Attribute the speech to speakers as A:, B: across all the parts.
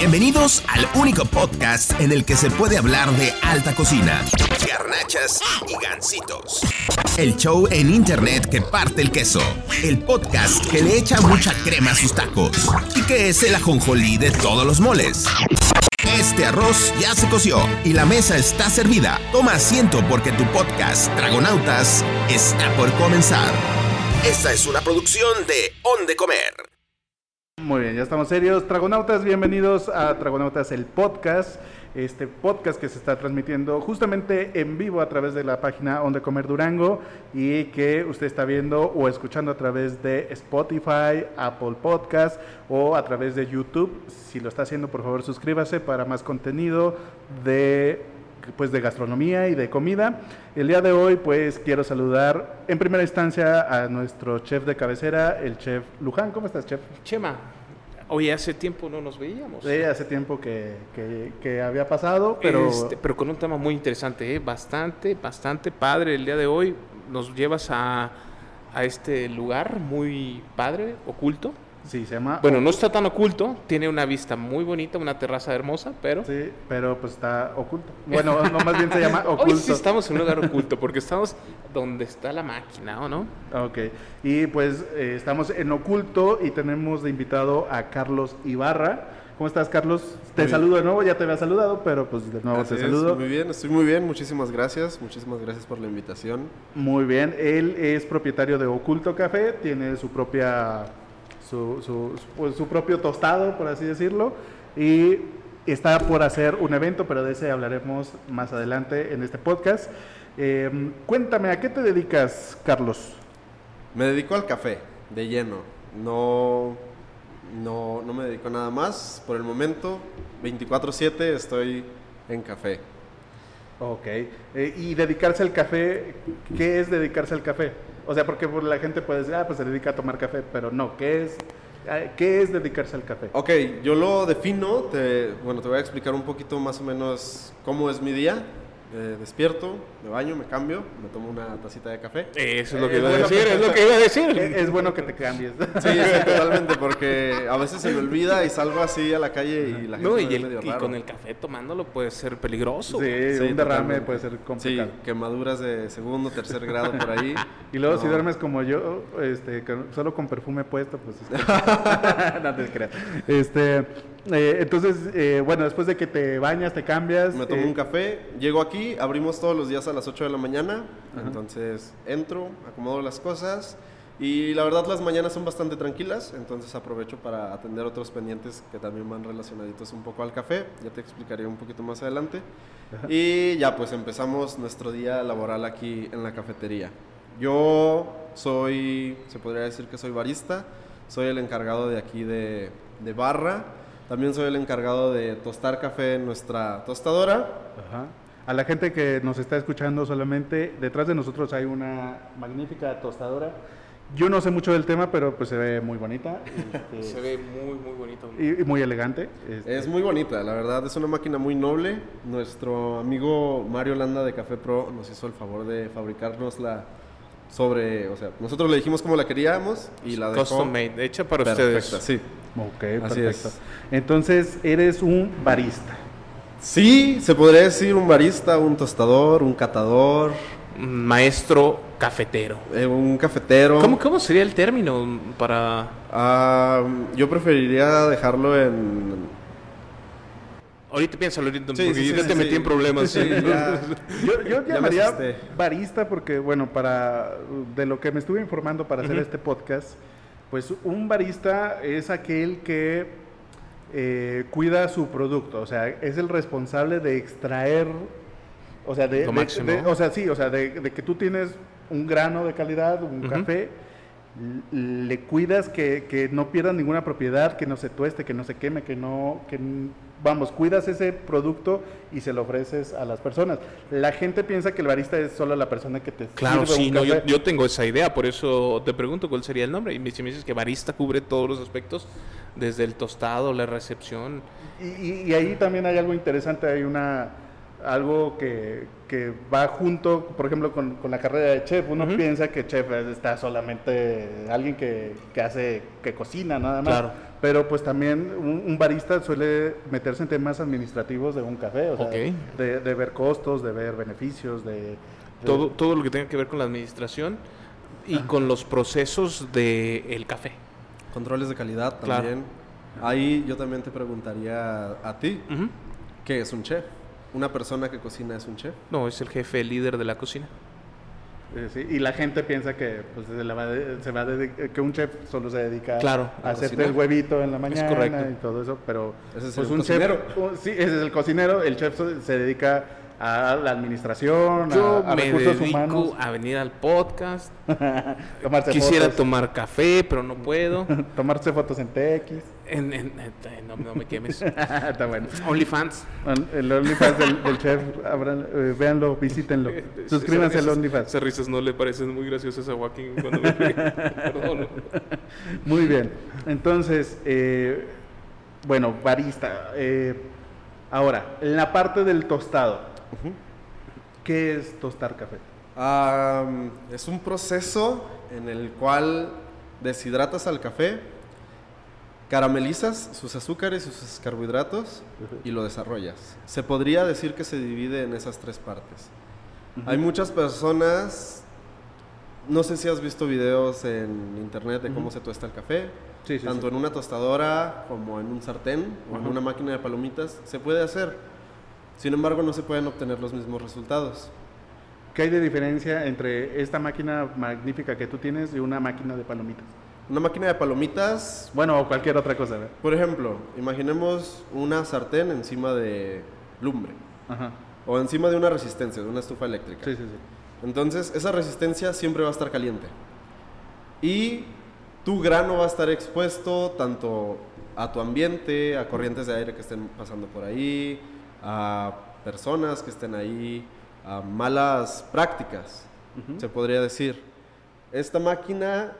A: Bienvenidos al único podcast en el que se puede hablar de alta cocina, garnachas y gansitos. El show en internet que parte el queso. El podcast que le echa mucha crema a sus tacos. Y que es el ajonjolí de todos los moles. Este arroz ya se coció y la mesa está servida. Toma asiento porque tu podcast, Dragonautas, está por comenzar. Esta es una producción de On de Comer.
B: Muy bien, ya estamos serios. Tragonautas, bienvenidos a Tragonautas, el podcast. Este podcast que se está transmitiendo justamente en vivo a través de la página Onde Comer Durango y que usted está viendo o escuchando a través de Spotify, Apple Podcast o a través de YouTube. Si lo está haciendo, por favor, suscríbase para más contenido de pues de gastronomía y de comida. El día de hoy pues quiero saludar en primera instancia a nuestro chef de cabecera, el chef Luján. ¿Cómo estás, chef?
C: Chema, hoy hace tiempo no nos veíamos.
B: Sí, hace tiempo que, que- que había pasado, pero
C: Este, pero con un tema muy interesante, ¿eh? bastante, bastante padre el día de hoy. Nos llevas a, a este lugar muy padre, oculto.
B: Sí, se llama...
C: Bueno, no está tan oculto, tiene una vista muy bonita, una terraza hermosa, pero...
B: Sí, pero pues está oculto. Bueno, no, más bien se llama
C: Hoy
B: oculto.
C: sí estamos en un lugar oculto, porque estamos donde está la máquina, ¿o no?
B: Ok, y pues eh, estamos en oculto y tenemos de invitado a Carlos Ibarra. ¿Cómo estás, Carlos? Te
D: Muy bien.
B: saludo de nuevo, ya te había saludado, pero pues de nuevo
D: Así
B: te
D: es,
B: saludo.
D: Muy bien, estoy muy bien, muchísimas gracias, muchísimas gracias por la invitación.
B: Muy bien, él es propietario de Oculto Café, tiene su propia, su, su, su- pues, su propio tostado, por así decirlo, y está por hacer un evento, pero de ese hablaremos más adelante en este podcast. Eh, cuéntame, ¿a qué te dedicas, Carlos?
D: Me dedico al café, de lleno. No, no, no me dedico a nada más. Por el momento, 24/7 estoy en café.
B: Ok, eh, y dedicarse al café, ¿qué es dedicarse al café? O sea, porque la gente puede decir, ah, pues se dedica a tomar café, pero no, ¿qué es, ¿qué es dedicarse al café?
D: Ok, yo lo defino, te, bueno, te voy a explicar un poquito más o menos cómo es mi día. Eh, despierto, me baño, me cambio, me tomo una tacita de café.
C: Eso es lo
B: Eh,
C: que iba a
B: bueno,
C: decir, es lo que iba a decir.
B: Es, es bueno que te cambies.
D: Sí, sí, totalmente, porque a veces se me olvida y salgo así a la calle y la gente
C: No,
D: me
C: y,
D: ve
C: el-
D: medio
C: y con el café tomándolo puede ser peligroso.
B: Sí,
D: Sí,
B: un derrame
D: totalmente.
B: puede ser
D: Sí,
B: complicado.
D: quemaduras de segundo, tercer grado por ahí.
B: Y luego si duermes como yo, este, solo con perfume puesto, pues... es que- no te creas. Este, eh, entonces, eh, bueno, después de que te bañas, te cambias...
D: Me tomo
B: eh,
D: un café, llego aquí, abrimos todos los días a las 8 de la mañana, entonces entro, acomodo las cosas y la verdad las mañanas son bastante tranquilas, entonces aprovecho para atender otros pendientes que también van relacionaditos un poco al café, ya te explicaré un poquito más adelante. Y ya pues empezamos nuestro día laboral aquí en la cafetería. Yo soy, se podría decir que soy barista, soy el encargado de aquí de, de barra, también soy el encargado de tostar café en nuestra tostadora.
B: Ajá. A la gente que nos está escuchando solamente, detrás de nosotros hay una magnífica tostadora. Yo no sé mucho del tema, pero pues se ve muy bonita este,
C: Se ve muy, muy bonito.
B: y, y muy elegante. este.
D: Es muy bonita, la verdad, es una máquina muy noble. Nuestro amigo Mario Landa de Café Pro nos hizo el favor de fabricarnosla sobre, o sea, nosotros le dijimos cómo la queríamos y la dejó
C: Custom made, hecha para
D: perfecta,
C: ustedes.
D: sí.
B: Ok,
D: Así
B: perfecto.
D: es.
B: Entonces, eres un barista.
D: Sí, se podría decir un barista, un tostador, un catador,
C: Maestro cafetero.
D: eh, un cafetero.
C: ¿Cómo, ¿Cómo sería el término para...?
D: Ah, yo preferiría dejarlo en
C: Ahorita piénsalo, ahorita,
D: Sí,
C: porque
D: sí,
C: ya te metí en problemas.
D: Ya.
B: Yo, yo
D: Ya
B: llamaría barista porque, bueno, para de lo que me estuve informando para hacer este podcast, pues un barista es aquel que eh, cuida su producto, o sea, es el responsable de extraer, o sea, de, o sea, sí, o sea, de, de que tú tienes un grano de calidad, un café, le cuidas que, que no pierda ninguna propiedad, que no se tueste, que no se queme, que no, que vamos, cuidas ese producto y se lo ofreces a las personas. La gente piensa que el barista es solo la persona que te
C: Claro,
B: sirve
C: sí,
B: un
C: no, yo,
B: café.
C: yo tengo esa idea, por eso te pregunto cuál sería el nombre. Y me- si me dices que barista cubre todos los aspectos, desde el tostado, la recepción.
B: Y, y- y ahí también hay algo interesante, hay una algo que, que va junto, por ejemplo, con, con la carrera de chef. Uno
C: Ujú.
B: piensa que chef es- está solamente alguien que, que hace, que cocina nada más.
C: Claro.
B: pero pues también un, un barista suele meterse en temas administrativos de un café, o sea,
C: Ok.
B: de, de ver costos, de ver beneficios, de... de-
C: Todo, todo lo que tenga que ver con la administración y con los procesos del café.
D: Controles de calidad
C: Claro.
D: también. Ahí yo también te preguntaría a ti,
C: Ujú.
D: ¿qué es un chef? ¿Una persona que cocina es un chef?
C: No, es el jefe líder de la cocina.
B: Eh, sí, y la gente piensa que pues, se, la va de- se va a dedicar- que un chef solo se dedica
C: Claro,
B: a
D: a
B: hacerte
D: cocinar.
B: el huevito en la mañana
C: correcto.
B: y todo eso, pero
D: Ese es
B: pues
D: el
B: un
D: cocinero.
B: chef, un- sí, ese es el cocinero, el chef se dedica a la administración,
C: Yo
B: a, a
C: me
B: recursos
C: dedico
B: humanos,
C: a venir al podcast.
B: tomarse
C: Quisiera
B: fotos,
C: tomar café, pero no puedo.
B: tomarse fotos en TX,
C: En- en- en- no, no me quemes.
B: está bueno.
C: OnlyFans.
B: El OnlyFans del, del chef, abran- eh, véanlo, visítenlo, suscríbanse al OnlyFans.
C: Esas risas no le parecen muy graciosas a Joaquín cuando me Perdón.
B: Muy bien. Entonces, eh, bueno, barista. eh, ahora, en la parte del tostado. ¿Qué es tostar café?
D: Am, es un proceso en el cual deshidratas al café, caramelizas sus azúcares y sus carbohidratos y lo desarrollas. Se podría decir que se divide en esas tres partes. Hay muchas personas, no sé si has visto videos en internet de cómo
B: Ujú.
D: se tuesta el café,
B: Sí, sí,
D: tanto
B: sí.
D: en una tostadora como en un sartén o en una máquina de palomitas, se puede hacer. Sin embargo, no se pueden obtener los mismos resultados.
B: ¿Qué hay de diferencia entre esta máquina magnífica que tú tienes y una máquina de palomitas?
D: Una máquina de palomitas,
B: Bueno, o cualquier otra cosa, ¿verdad?
D: por ejemplo, imaginemos una sartén encima de lumbre
B: Ajá.
D: o encima de una resistencia, de una estufa eléctrica.
B: Sí, sí, sí.
D: Entonces, esa resistencia siempre va a estar caliente. Y tu grano va a estar expuesto tanto a tu ambiente, a corrientes de aire que estén pasando por ahí, a personas que estén ahí, a malas prácticas, se podría decir. Esta máquina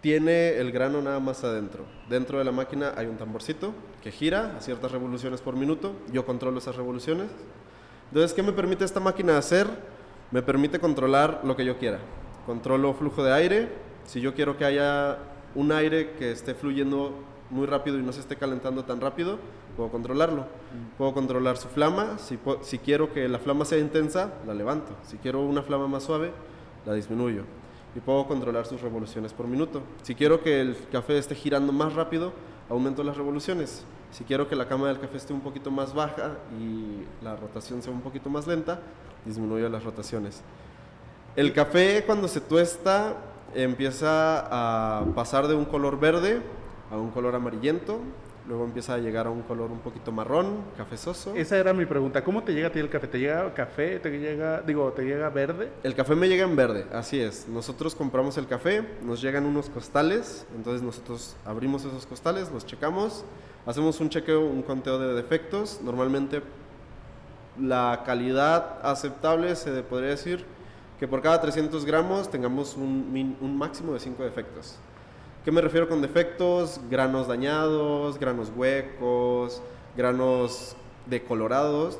D: tiene el grano nada más adentro. Dentro de la máquina hay un tamborcito que gira a ciertas revoluciones por minuto. Yo controlo esas revoluciones. Entonces, ¿qué me permite esta máquina hacer? Me permite controlar lo que yo quiera. Controlo flujo de aire. Si yo quiero que haya un aire que esté fluyendo muy rápido y no se esté calentando tan rápido, puedo controlarlo. Puedo controlar su flama. Si, si quiero que la flama sea intensa, la levanto. Si quiero una flama más suave, la disminuyo. Y puedo controlar sus revoluciones por minuto. Si quiero que el café esté girando más rápido, aumento las revoluciones. Si quiero que la cama del café esté un poquito más baja y la rotación sea un poquito más lenta, disminuyo las rotaciones. El café cuando se tuesta empieza a pasar de un color verde a un color amarillento, luego empieza a llegar a un color un poquito marrón, cafezoso.
B: Esa era mi pregunta. ¿Cómo te llega a ti el café? ¿Te llega café? ¿Te llega, digo, te llega verde?
D: El café me llega en verde, así es. Nosotros compramos el café, nos llegan unos costales, entonces nosotros abrimos esos costales, los checamos, hacemos un chequeo, un conteo de defectos. Normalmente la calidad aceptable se podría decir que por cada 300 gramos tengamos un, un máximo de 5 defectos. ¿Qué me refiero con defectos? Granos dañados, granos huecos, granos decolorados.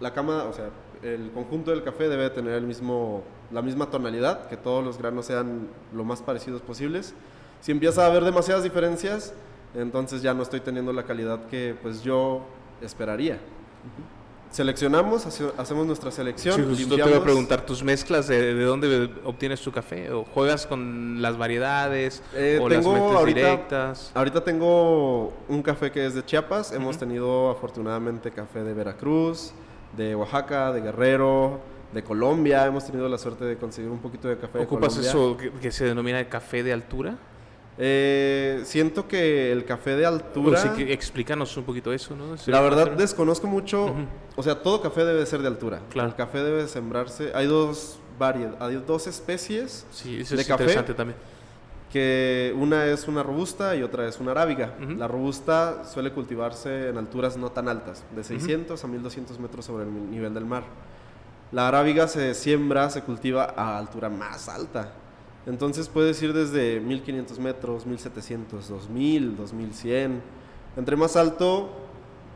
D: La cama, o sea, el conjunto del café debe tener el mismo, la misma tonalidad, que todos los granos sean lo más parecidos posibles. Si empieza a haber demasiadas diferencias, entonces ya no estoy teniendo la calidad que pues yo esperaría. Seleccionamos, hace- hacemos nuestra selección.
C: Sí, justo te voy a preguntar, ¿tus mezclas de, de dónde obtienes tu café? ¿O juegas con las variedades?
D: Eh,
C: ¿O las
D: tengo
C: metes
D: ahorita-
C: directas?
D: Ahorita tengo un café que es de Chiapas. Hemos tenido afortunadamente café de Veracruz, de Oaxaca, de Guerrero, de Colombia. Hemos tenido la suerte de conseguir un poquito de café de
C: ¿Ocupas
D: Colombia.
C: eso que, que se denomina el café de altura?
D: Eh, siento que el café de altura...
C: O sí que explícanos un poquito eso, ¿no?
D: La verdad
C: Hacer-
D: desconozco mucho, o sea, todo café debe ser de altura.
C: Claro.
D: El café debe sembrarse. Hay dos variedades, hay dos especies
C: Sí, eso
D: de
C: es
D: café.
C: interesante también.
D: que una es una robusta y otra es una arábiga. La robusta suele cultivarse en alturas no tan altas, de 600 a 1200 metros sobre el nivel del mar. La arábiga se siembra, se cultiva a altura más alta. Entonces puedes ir desde 1500 metros, 1700, 2000, 2100. Entre más alto,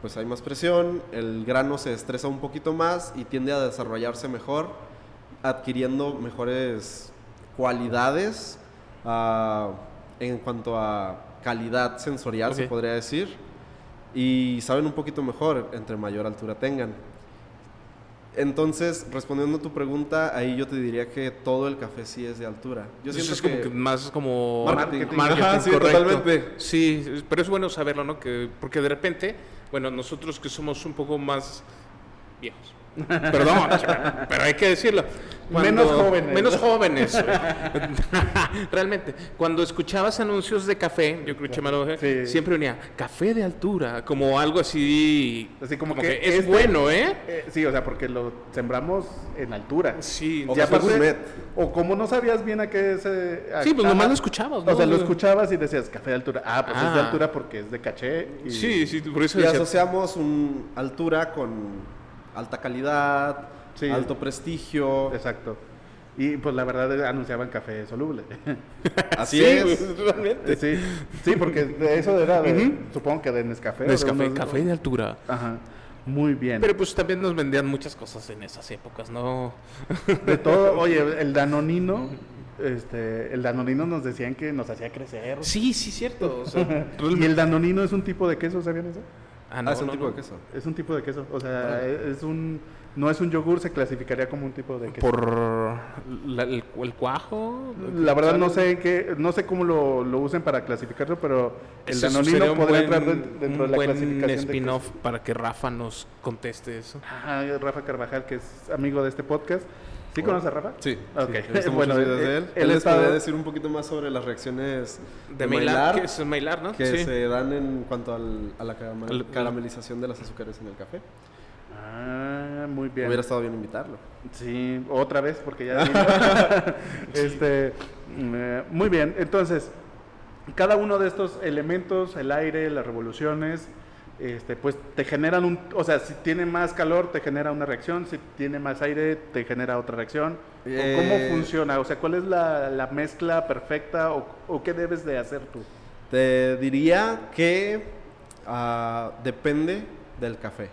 D: pues hay más presión, el grano se estresa un poquito más y tiende a desarrollarse mejor, adquiriendo mejores cualidades, ah, en cuanto a calidad sensorial, se podría decir. Y saben un poquito mejor entre mayor altura tengan. Entonces, respondiendo a tu pregunta, ahí yo te diría que todo el café sí es de altura. Yo siento
C: es como que más como
D: Marketing. Ajá, sí,
C: correcto.
D: totalmente.
C: Sí, pero es bueno saberlo, ¿no? Que, porque de repente, bueno, nosotros que somos un poco más viejos. Perdón, pero hay que decirlo.
B: Menos jóvenes.
C: Menos jóvenes. Realmente, cuando escuchabas anuncios de café, yo creo que dije,
B: Sí.
C: siempre venía café de altura, como algo así.
B: Así como que
C: es
B: este-
C: bueno, ¿eh?
B: Eh, sí, o sea, porque lo sembramos en altura.
C: Sí,
D: O
B: Y
D: café
B: aparte,
D: gourmet.
B: o como no sabías bien a qué se... a-
C: Sí, pues nomás lo escuchabas, ¿no?
B: O sea, lo escuchabas y decías café de altura. Ah, pues es de
C: Ah.
B: altura porque es de caché. Y...
C: Sí, sí, por eso
D: Y
C: decía,
D: asociamos un altura con alta calidad,
B: Sí.
D: alto prestigio.
B: Exacto. Y pues la verdad anunciaban café soluble.
D: Así
C: Sí,
D: es.
C: pues, realmente.
B: sí, sí, porque de eso era, de- supongo que de Nescafé. de
C: Nescafé,
B: unos-
C: café de altura.
B: Ajá. Muy bien.
C: Pero pues también nos vendían muchas cosas en esas épocas, ¿no?
B: de todo, oye, el danonino, este, el danonino nos decían que nos hacía crecer.
C: Sí, sí, cierto. o sea,
B: Y el danonino es un tipo de queso, ¿sabían eso?
C: Ah,
D: Ah, es un
C: no,
D: tipo
C: no.
D: de queso.
B: Es un tipo de queso, o sea, es un no es un yogur, se clasificaría como un tipo de queso.
C: Por la- el, el cuajo.
B: La verdad no sé qué, no sé cómo lo, lo usen para clasificarlo, pero el danonino
C: un
B: podría entrar dent- dentro
C: un
B: de la clasificación de
C: spin-off para que Rafa nos conteste eso.
B: Ah, Rafa Carvajal, que es amigo de este podcast. ¿Sí conoces a Rafa?
D: Sí.
B: Ok.
D: sí,
B: Bueno,
D: de él.
B: él
D: Él les
B: está-
D: podría decir un poquito más sobre las reacciones
C: De Mailar, que es Mailar, ¿no?
D: que
C: sí.
D: se dan en cuanto al- a la caramelización de las azúcares en el café.
B: Ah, muy bien.
D: Hubiera estado bien invitarlo.
B: Sí, otra vez, porque ya vino. este, mm, eh, muy bien, entonces, cada uno de estos elementos, el aire, las revoluciones, este, pues te generan un, o sea, si tiene más calor te genera una reacción, si tiene más aire te genera otra reacción. ¿O
D: Eh,
B: ¿Cómo funciona? O sea, ¿cuál es la, la mezcla perfecta o, o qué debes de hacer tú?
D: Te diría que ah, depende del café.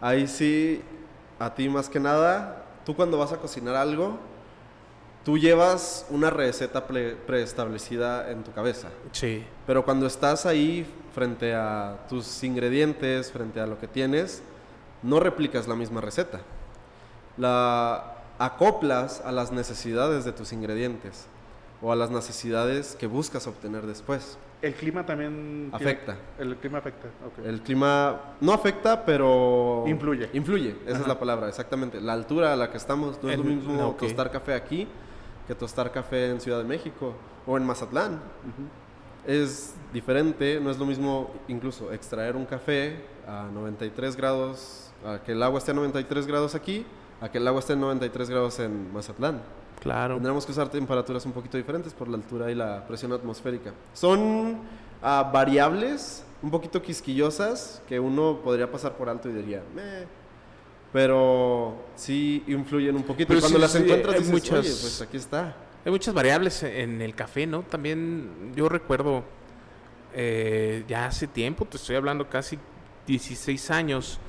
D: Ahí sí, a ti más que nada, tú cuando vas a cocinar algo, tú llevas una receta pre- preestablecida en tu cabeza.
C: Sí.
D: Pero cuando estás ahí frente a tus ingredientes, frente a lo que tienes, no replicas la misma receta. La acoplas a las necesidades de tus ingredientes o a las necesidades que buscas obtener después.
B: El clima también... tiene-
D: Afecta.
B: el clima afecta, ok.
D: El clima no afecta, pero...
B: Influye.
D: Influye, esa
B: Ajá.
D: es la palabra, exactamente. La altura a la que estamos no es lo mismo
C: no, ok.
D: tostar café aquí que tostar café en Ciudad de México o en Mazatlán. Es diferente, no es lo mismo incluso extraer un café a 93 grados, a que el agua esté a 93 grados aquí, a que el agua esté a 93 grados en Mazatlán.
C: Claro.
D: Tendremos que usar temperaturas un poquito diferentes por la altura y la presión atmosférica. Son ah, variables un poquito quisquillosas que uno podría pasar por alto y diría, "Meh", pero sí influyen un poquito.
C: Pero
D: cuando
C: sí,
D: las
C: sí,
D: encuentras dices,
C: muchas-
D: oye, pues aquí está.
C: Hay muchas variables en el café, ¿no? También yo recuerdo, eh, ya hace tiempo, te estoy hablando casi 16 años,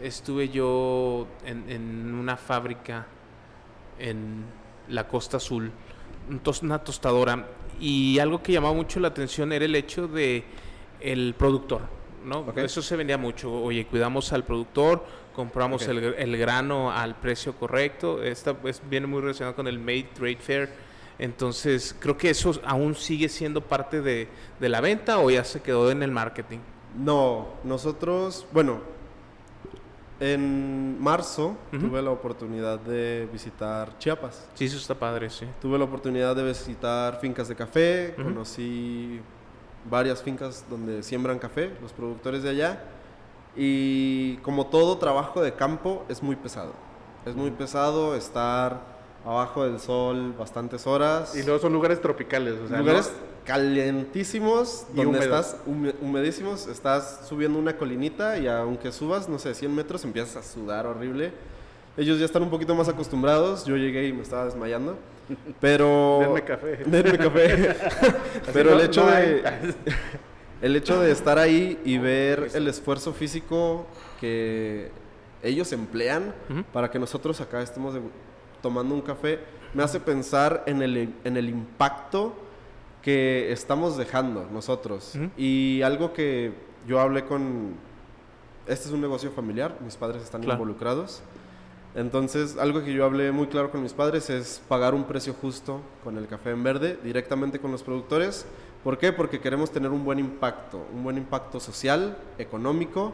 C: estuve yo en, en una fábrica en la Costa Azul, una tostadora, y algo que llamaba mucho la atención era el hecho de el productor, ¿no? Eso se vendía mucho. Oye, cuidamos al productor, compramos el, el grano al precio correcto. Esta pues, viene muy relacionado con el Made Trade Fair. Entonces, creo que eso aún sigue siendo parte de, de la venta o ya se quedó en el marketing.
D: No, nosotros, bueno, en marzo tuve la oportunidad de visitar Chiapas.
C: Sí, eso está padre, sí.
D: Tuve la oportunidad de visitar fincas de café, conocí varias fincas donde siembran café, los productores de allá. Y como todo trabajo de campo es muy pesado. Es muy pesado estar abajo del sol bastantes horas.
B: Y luego son lugares tropicales, o sea,
D: lugares
B: ¿no?
D: calientísimos,
B: Y
D: donde
B: húmedos.
D: estás hume- humedísimos, estás subiendo una colinita y aunque subas, no sé, 100 metros, empiezas a sudar horrible. Ellos ya están un poquito más acostumbrados. Yo llegué y me estaba desmayando. Pero.
B: Denme café.
D: Denme café. pero
B: no-
D: el hecho
B: no
D: de. El hecho de estar ahí y ver el esfuerzo físico que ellos emplean para que nosotros acá estemos de- tomando un café, me hace pensar en el, en el impacto que estamos dejando nosotros. Y algo que yo hablé con... Este es un negocio familiar, mis padres están
C: Claro.
D: involucrados. Entonces, algo que yo hablé muy claro con mis padres es pagar un precio justo con el café en verde, directamente con los productores. ¿Por qué? Porque queremos tener un buen impacto, un buen impacto social, económico,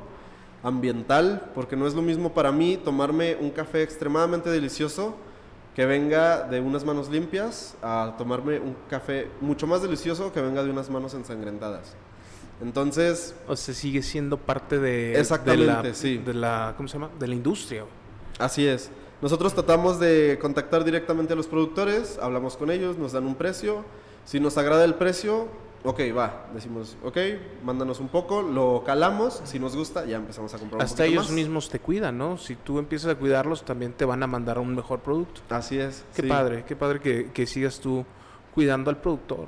D: ambiental, porque no es lo mismo para mí tomarme un café extremadamente delicioso que venga de unas manos limpias a tomarme un café mucho más delicioso que venga de unas manos ensangrentadas. Entonces,
C: O sea, sigue siendo parte de,
D: Exactamente,
C: de la,
D: sí.
C: de la, ¿cómo se llama? De la industria.
D: Así es. Nosotros tratamos de contactar directamente a los productores, hablamos con ellos, nos dan un precio. Si nos agrada el precio, ok, va. Decimos, ok, mándanos un poco, lo calamos. Si nos gusta, ya empezamos a comprar un
C: Hasta ellos
D: más.
C: mismos te cuidan, ¿no? Si tú empiezas a cuidarlos, también te van a mandar un mejor producto.
D: Así es.
C: Qué
D: sí.
C: padre, qué padre que, que sigas tú cuidando al productor.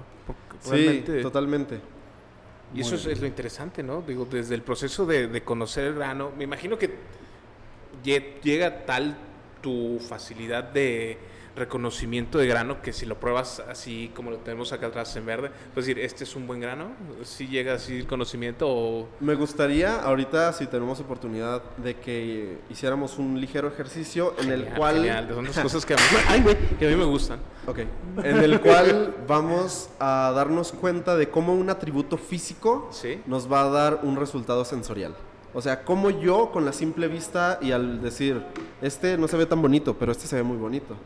D: Sí, totalmente.
C: Y eso es, es lo interesante, ¿no? Digo, desde el proceso de, de conocer el grano, me imagino que llega tal tu facilidad de reconocimiento de grano que si lo pruebas así como lo tenemos acá atrás en verde, pues decir, este es un buen grano, si llega así el conocimiento o...
D: Me gustaría ahorita, si tenemos oportunidad, de que hiciéramos un ligero ejercicio en el cual...
C: genial, son las cosas que a, mí, ay, güey, que a mí me gustan.
D: Ok. En el cual vamos a darnos cuenta de cómo un atributo físico
C: Sí.
D: nos va a dar un resultado sensorial. O sea, cómo yo con la simple vista y al decir, este no se ve tan bonito, pero este se ve muy bonito.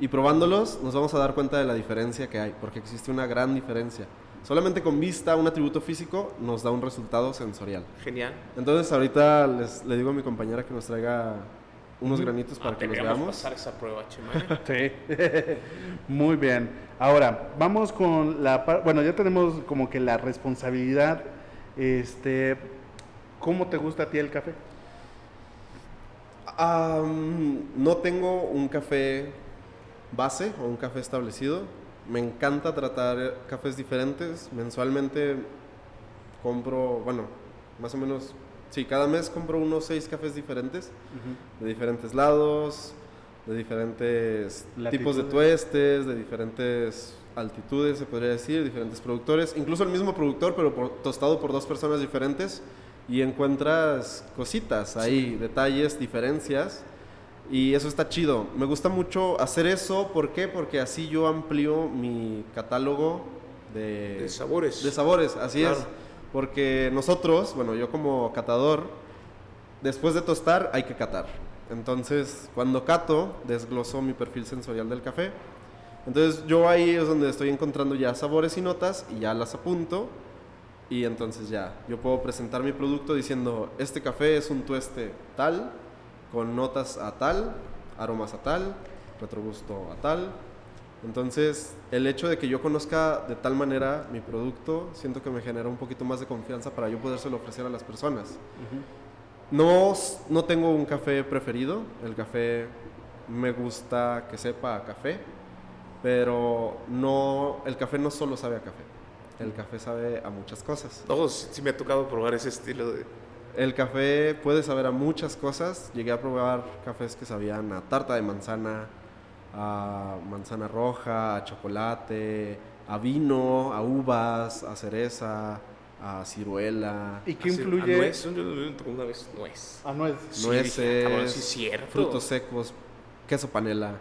D: Y probándolos nos vamos a dar cuenta de la diferencia que hay, porque existe una gran diferencia. Solamente con vista, un atributo físico nos da un resultado sensorial.
C: Genial.
D: Entonces ahorita les, le digo a mi compañera que nos traiga unos granitos para
C: Ah,
D: que los veamos.
C: pasar esa prueba, Chema.
B: Sí, muy bien. Ahora, vamos con la... Bueno, ya tenemos como que la responsabilidad. Este, ¿Cómo te gusta a ti el café?
D: Am, no tengo un café base o un café establecido. Me encanta tratar cafés diferentes. Mensualmente compro, bueno, más o menos, sí, cada mes compro unos seis cafés diferentes, de diferentes lados, de diferentes tipos de tuestes, de diferentes altitudes, se podría decir, diferentes productores, incluso el mismo productor, pero por- tostado por dos personas diferentes, y encuentras cositas ahí, detalles, diferencias, y eso está chido. Me gusta mucho hacer eso, ¿por qué? Porque así yo amplío mi catálogo de,
C: De sabores.
D: de sabores, así
C: Claro.
D: es. Porque nosotros, bueno, yo como catador, después de tostar hay que catar. Entonces, cuando cato, desgloso mi perfil sensorial del café. Entonces, yo ahí es donde estoy encontrando ya sabores y notas y ya las apunto. Y entonces ya, yo puedo presentar mi producto diciendo, este café es un tueste tal, con notas a tal, aromas a tal, retrogusto a tal. Entonces, el hecho de que yo conozca de tal manera mi producto, siento que me genera un poquito más de confianza para yo podérselo ofrecer a las personas. No, s- no tengo un café preferido. El café me gusta que sepa a café, pero no, el café no solo sabe a café. El café sabe a muchas cosas.
C: Todos sí me ha tocado probar ese estilo de...
D: El café puede saber a muchas cosas. Llegué a probar cafés que sabían a tarta de manzana, a manzana roja, a chocolate, a vino, a uvas, a cereza, a ciruela,
B: ¿Y qué influye?
C: a nuez, una vez nuez.
B: Ah, nuez.
C: Sí,
D: nueces,
C: dije, ah, cabrón, sí es cierto.
D: frutos secos, queso panela.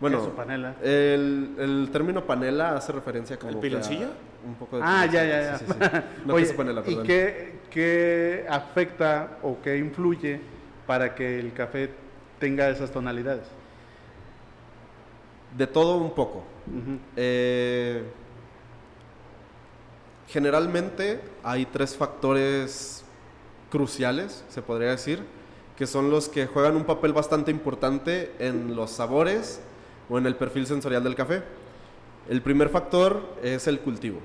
D: Bueno,
B: Queso panela.
D: El, el término panela hace referencia como
C: ¿El
D: que a
C: piloncillo?
D: Un poco de
B: Ah, ya, ya, ya.
D: sí, sí, sí. No
B: Oye,
D: panela,
B: ¿y qué, qué afecta o qué influye para que el café tenga esas tonalidades?
D: De todo un poco. Eh, generalmente hay tres factores cruciales, se podría decir, que son los que juegan un papel bastante importante en los sabores o en el perfil sensorial del café. El primer factor es el cultivo.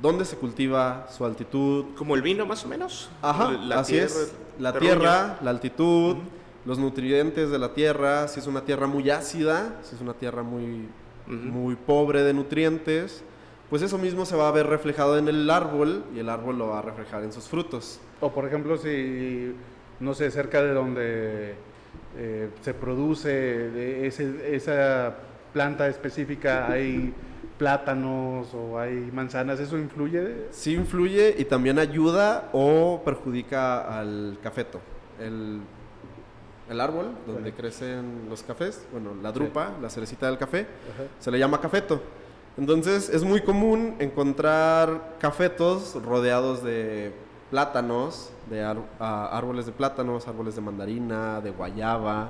D: ¿Dónde se cultiva su altitud?
C: Como el vino, más o menos.
D: Ajá,
C: La
D: así
C: tierra,
D: es. La
C: terruño.
D: tierra, la altitud, los nutrientes de la tierra, si es una tierra muy ácida, si es una tierra muy, muy pobre de nutrientes, pues eso mismo se va a ver reflejado en el árbol y el árbol lo va a reflejar en sus frutos.
B: O por ejemplo, si, no sé, cerca de donde eh, se produce ese- esa planta específica hay plátanos o hay manzanas, ¿eso influye?
D: Sí influye y también ayuda o perjudica al cafeto. El, el árbol donde crecen los cafés, bueno, la drupa, la cerecita del café,
B: Ajá.
D: se le llama cafeto. Entonces es muy común encontrar cafetos rodeados de plátanos, de ar- ah, árboles de plátanos, árboles de mandarina, de guayaba.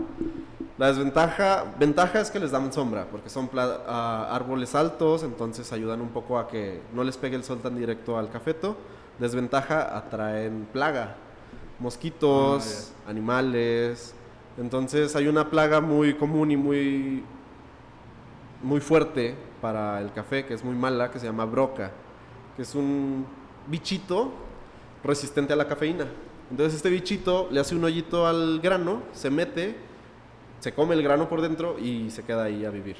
D: La desventaja, ventaja es que les dan sombra, porque son ah, árboles altos, entonces ayudan un poco a que no les pegue el sol tan directo al cafeto. Desventaja, atraen plaga, mosquitos, animales. Entonces hay una plaga muy común y muy muy fuerte para el café, que es muy mala, que se llama broca, que es un bichito resistente a la cafeína. Entonces este bichito le hace un hoyito al grano, se mete, se come el grano por dentro y se queda ahí a vivir.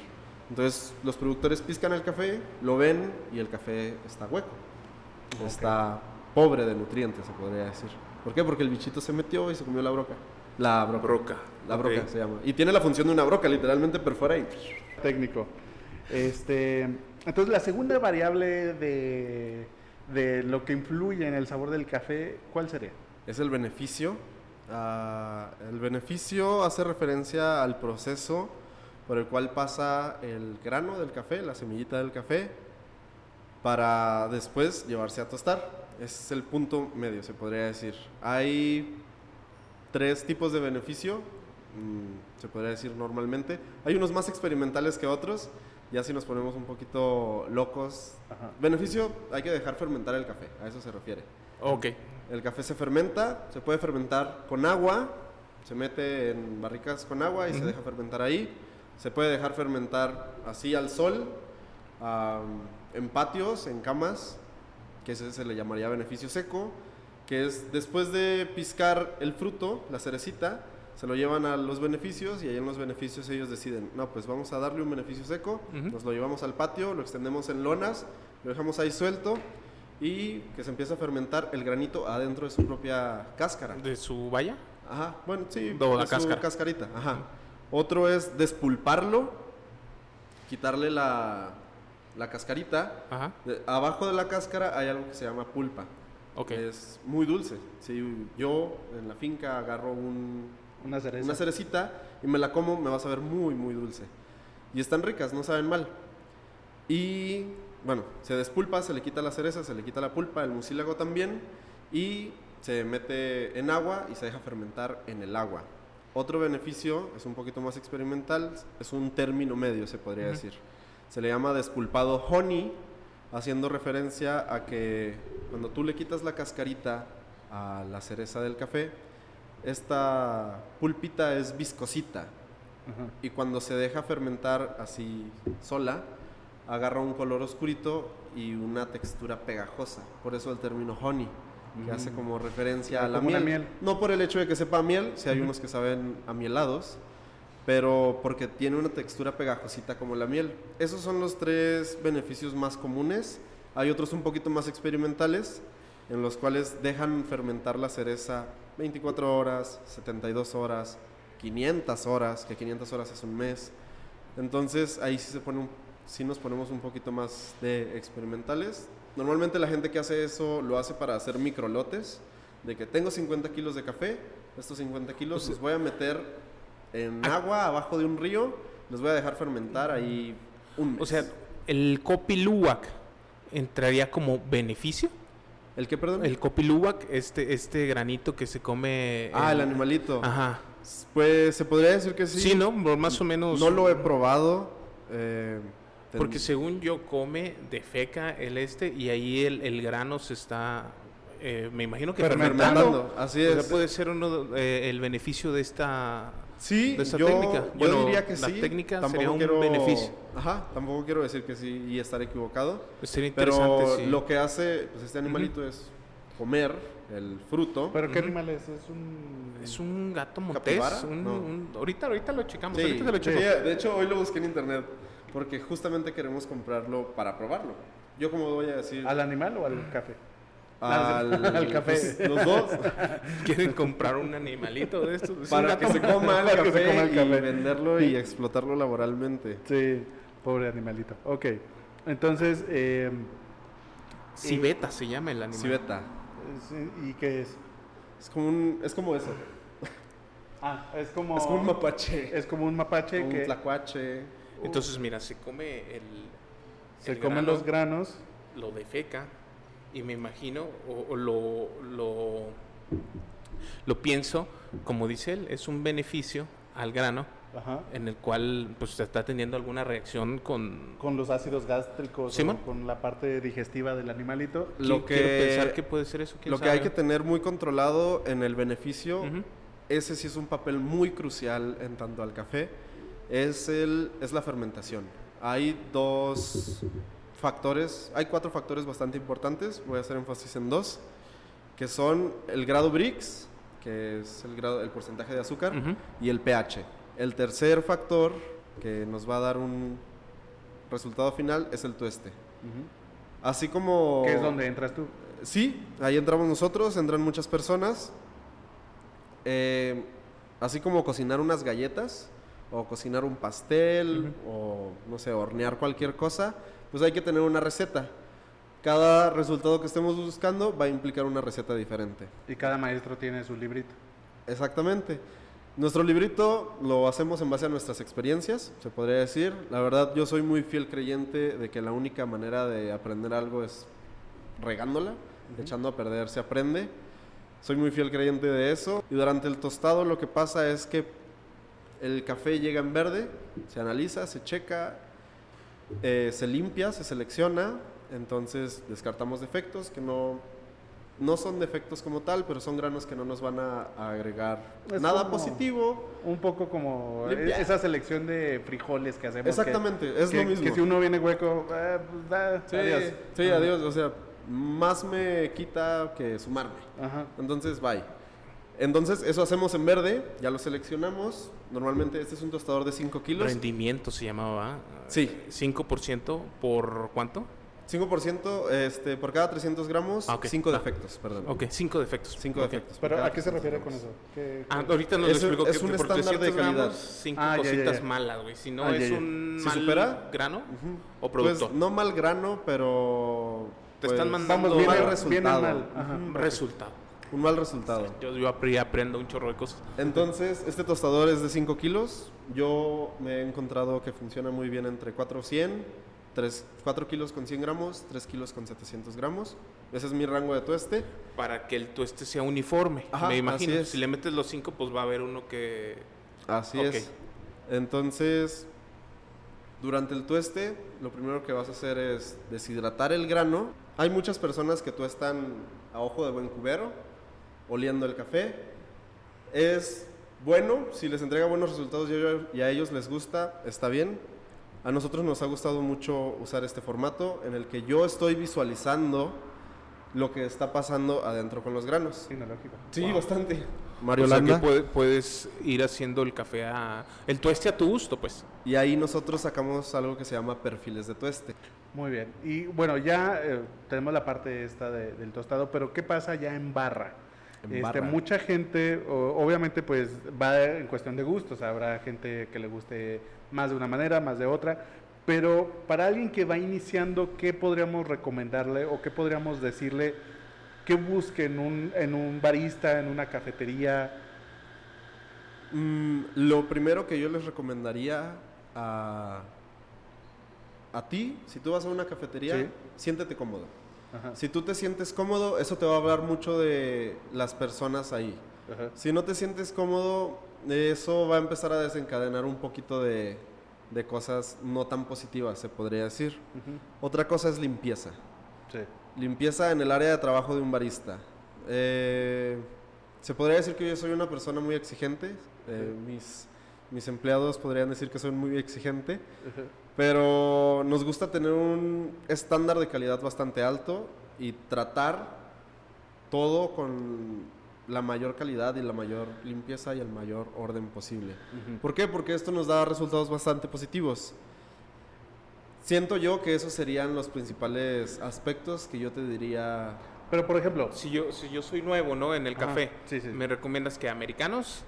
D: Entonces los productores piscan el café, lo ven y el café está hueco. Está pobre de nutrientes, se podría decir. ¿Por qué? Porque el bichito se metió y se comió la broca. La broca.
C: Broca.
D: La broca se llama. Y tiene la función de una broca, literalmente perfora y...
B: técnico. Este, entonces, la segunda variable de, de lo que influye en el sabor del café, ¿cuál sería?
D: Es el beneficio. Ah, el beneficio hace referencia al proceso por el cual pasa el grano del café, la semillita del café, para después llevarse a tostar. Es el punto medio, se podría decir. Hay tres tipos de beneficio, mm, se podría decir normalmente. Hay unos más experimentales que otros, ya si nos ponemos un poquito locos.
B: Ajá.
D: Beneficio, hay que dejar fermentar el café, a eso se refiere.
C: Ok.
D: El café se fermenta, se puede fermentar con agua, se mete en barricas con agua y se deja fermentar ahí. Se puede dejar fermentar así al sol, en patios, en camas, que ese se le llamaría beneficio seco, que es después de piscar el fruto, la cerecita, se lo llevan a los beneficios y ahí en los beneficios ellos deciden, no, pues vamos a darle un beneficio seco, nos lo llevamos al patio, lo extendemos en lonas, lo dejamos ahí suelto y que se empieza a fermentar el granito adentro de su propia cáscara.
C: ¿De su valla?
D: Ajá, bueno, sí,
C: la
D: de su
C: cáscara.
D: cascarita, ajá. Otro es despulparlo, quitarle la, la cascarita.
C: Ajá.
D: De- abajo de la cáscara hay algo que se llama pulpa.
C: Ok.
D: que es muy dulce. Si yo en la finca agarro un,
B: Una cereza.
D: una cerecita y me la como, me va a saber muy, muy dulce. Y están ricas, no saben mal. Y bueno, se despulpa, se le quita la cereza, se le quita la pulpa, el mucílago también, y se mete en agua y se deja fermentar en el agua. Otro beneficio es un poquito más experimental, es un término medio, se podría decir. Se le llama despulpado honey, haciendo referencia a que cuando tú le quitas la cascarita a la cereza del café, esta pulpita es viscosita
B: Ajá.
D: y cuando se deja fermentar así sola, agarra un color oscurito y una textura pegajosa. Por eso el término honey, que
B: Mm.
D: hace como referencia a la miel.
B: miel.
D: No por el hecho de que sepa a miel, si hay unos que saben a mielados, pero porque tiene una textura pegajosita como la miel. Esos son los tres beneficios más comunes. Hay otros un poquito más experimentales, en los cuales dejan fermentar la cereza 24 horas, 72 horas, 500 horas, que 500 horas es un mes. Entonces ahí sí, se pone un- sí nos ponemos un poquito más de experimentales. Normalmente la gente que hace eso lo hace para hacer microlotes, de que tengo 50 kilos de café, estos 50 kilos los voy a meter en agua abajo de un río, los voy a dejar fermentar ahí un mes.
C: O sea, el copiluac entraría como beneficio.
D: ¿El qué, perdón?
C: El copiluac, este, este granito que se come.
D: ah, el animalito.
C: Ajá.
D: Pues se podría decir que sí.
C: Sí, ¿no? Más o menos.
D: No lo he probado. eh, ten-
C: Porque según yo come defeca el este y ahí el, el grano se está, eh, me imagino que
B: Fermentando.
C: fermentando.
D: Así
C: O sea,
D: es.
C: puede ser uno eh, el beneficio de esta.
D: Sí,
C: de esa
D: yo,
C: técnica.
D: yo
C: Bueno,
D: diría que
C: la
D: sí.
C: técnica
D: tampoco
C: sería un
D: quiero,
C: beneficio.
D: Ajá, tampoco quiero decir que sí y estar equivocado.
C: Sería interesante.
D: Pero
C: sí.
D: lo que hace pues, este animalito es comer el fruto.
B: ¿Pero qué
C: Ujú.
B: animal es? Es un...
C: Es un gato montés. Un-
D: No.
C: un- ahorita, ahorita lo checamos.
D: Sí,
C: ahorita te lo
D: sí, de hecho hoy lo busqué en internet porque justamente queremos comprarlo para probarlo. Yo como voy a decir
B: ¿Al animal o al café?
D: Al,
B: al café.
D: pues, los dos
C: Quieren comprar un animalito de estos. Es un
D: para que se coma el
B: Para que se
D: café
B: coma el
D: y venderlo y explotarlo laboralmente.
B: Sí, pobre animalito. Ok. Entonces, eh,
C: Civeta se llama el animal.
D: Civeta.
B: ¿y qué es?
D: Es como un, es como eso.
B: Ah, es como,
D: Es como un mapache.
B: es como un mapache
D: un
B: que
D: tlacuache.
C: Entonces, mira, se come el.
B: se
C: el
B: comen
C: grano,
B: los granos.
C: Lo defeca. Y me imagino, o, o lo, lo. Lo pienso, como dice él, es un beneficio al grano
B: Ajá.
C: en el cual pues se está teniendo alguna reacción con
B: Con los ácidos gástricos,
C: Simón.
B: o con la parte digestiva del animalito.
D: Lo
C: Quiero
D: que-
C: pensar que puede ser eso
D: Lo que hay
C: sabe?
D: que tener muy controlado en el beneficio,
C: Ujú.
D: ese sí es un papel muy crucial en tanto al café, es, el, es la fermentación. Hay dos factores, hay cuatro factores bastante importantes, voy a hacer énfasis en dos, que son el grado Brix, que es el, grado, el porcentaje de azúcar, y el pH. El tercer factor que nos va a dar un resultado final es el tueste.
B: Ujú.
D: Así como...
B: Que es donde entras tú.
D: Sí, ahí entramos nosotros, entran muchas personas. Eh, así como cocinar unas galletas, o cocinar un pastel, o no sé, hornear cualquier cosa, pues hay que tener una receta. Cada resultado que estemos buscando va a implicar una receta diferente.
B: Y cada maestro tiene su librito.
D: Exactamente. Nuestro librito lo hacemos en base a nuestras experiencias, se podría decir. La verdad, yo soy muy fiel creyente de que la única manera de aprender algo es regándola, echando a perder se aprende. Soy muy fiel creyente de eso. Y durante el tostado lo que pasa es que el café llega en verde, se analiza, se checa, eh, se limpia, se selecciona. Entonces descartamos defectos que no, no son defectos como tal, pero son granos que no nos van a, a agregar
B: Es
D: nada positivo.
B: Un poco como
D: Limpia.
B: esa selección de frijoles que hacemos. que-
D: Exactamente, es
B: que,
D: lo mismo.
B: Que si uno viene hueco, eh, pues, da,
D: Sí,
B: adiós.
D: sí, adiós. O sea, más me quita que sumarme.
B: Ajá.
D: Entonces, bye. Entonces, eso hacemos en verde, ya lo seleccionamos. Normalmente este es un tostador de 5 kilos.
C: Rendimiento se llamaba.
D: Sí.
C: 5% por cuánto?
D: 5% este, por cada 300 gramos,
C: Ah, ok.
D: 5
C: Ah.
D: defectos, perdón.
C: Ok, 5 defectos.
D: 5
C: Ok.
D: defectos.
B: Pero ¿a qué se
D: 300
B: refiere con eso? ¿Qué-
C: Ah, ahorita nos
D: Es
C: lo
D: un-
C: explico.
D: es
C: que
D: un
C: por
D: estándar de
C: 300 gramos,
D: calidad.
C: cinco
B: Ah, ya, ya,
C: cositas
B: ya.
C: malas, güey. Si no
B: Ah,
C: es
B: ya.
C: un
D: Si
C: mal
D: supera,
C: grano
D: Ujú.
C: o producto.
D: Pues no mal grano, pero...
C: Te
D: pues,
C: están mandando
B: Vamos,
D: mal
B: viene,
D: resultado.
B: viene mal. Ajá.
C: Resultado.
D: Un mal resultado.
C: Yo, yo apre- aprendo un chorro de cosas.
D: Entonces, este tostador es de 5 kilos. Yo me he encontrado que funciona muy bien entre 400, 3, 4 kilos con 100 gramos, 3 kilos con 700 gramos. Ese es mi rango de tueste.
C: Para que el tueste sea uniforme.
D: Ajá,
C: me imagino.
D: así es.
C: Si le metes los 5, pues va a haber uno que.
D: Así
C: Ok.
D: es. Entonces, durante el tueste, lo primero que vas a hacer es deshidratar el grano. Hay muchas personas que tuestan a ojo de buen cubero, oliendo el café. Es bueno, si les entrega buenos resultados y a ellos- les gusta, está bien. A nosotros nos ha gustado mucho usar este formato en el que yo estoy visualizando lo que está pasando adentro con los granos.
B: Tecnológico.
D: Sí, bastante. Mario
C: o sea que puede- puedes ir haciendo el café a. El tueste a tu gusto, pues.
D: Y ahí nosotros sacamos algo que se llama perfiles de tueste.
B: Muy bien. Y bueno, ya eh, tenemos la parte esta de- del tostado, pero ¿qué pasa ya en barra? Este, mucha gente, o- obviamente, pues va en cuestión de gustos. Habrá gente que le guste más de una manera, más de otra. Pero para alguien que va iniciando, ¿qué podríamos recomendarle o qué podríamos decirle que busque en un, en un barista, en una cafetería?
D: Mm, lo primero que yo les recomendaría a, a ti, si tú vas a una cafetería,
B: Sí.
D: siéntete cómodo.
B: Ajá,
D: Si tú te sientes cómodo, eso te va a hablar mucho de las personas ahí.
B: ajá.
D: Si no te sientes cómodo, eso va a empezar a desencadenar un poquito de, de cosas no tan positivas, se podría decir. Otra cosa es limpieza.
B: Sí.
D: Limpieza en el área de trabajo de un barista. Eh, se podría decir que yo soy una persona muy exigente. eh, mis, mis empleados podrían decir que soy muy exigente. Pero nos gusta tener un estándar de calidad bastante alto y tratar todo con la mayor calidad y la mayor limpieza y el mayor orden posible.
B: Ujú.
D: ¿Por qué? Porque esto nos da resultados bastante positivos. Siento yo que esos serían los principales aspectos que yo te diría.
B: Pero, por ejemplo,
C: Si yo, si yo soy nuevo, ¿no? En el café,
B: sí, sí.
C: ¿me recomiendas que americanos?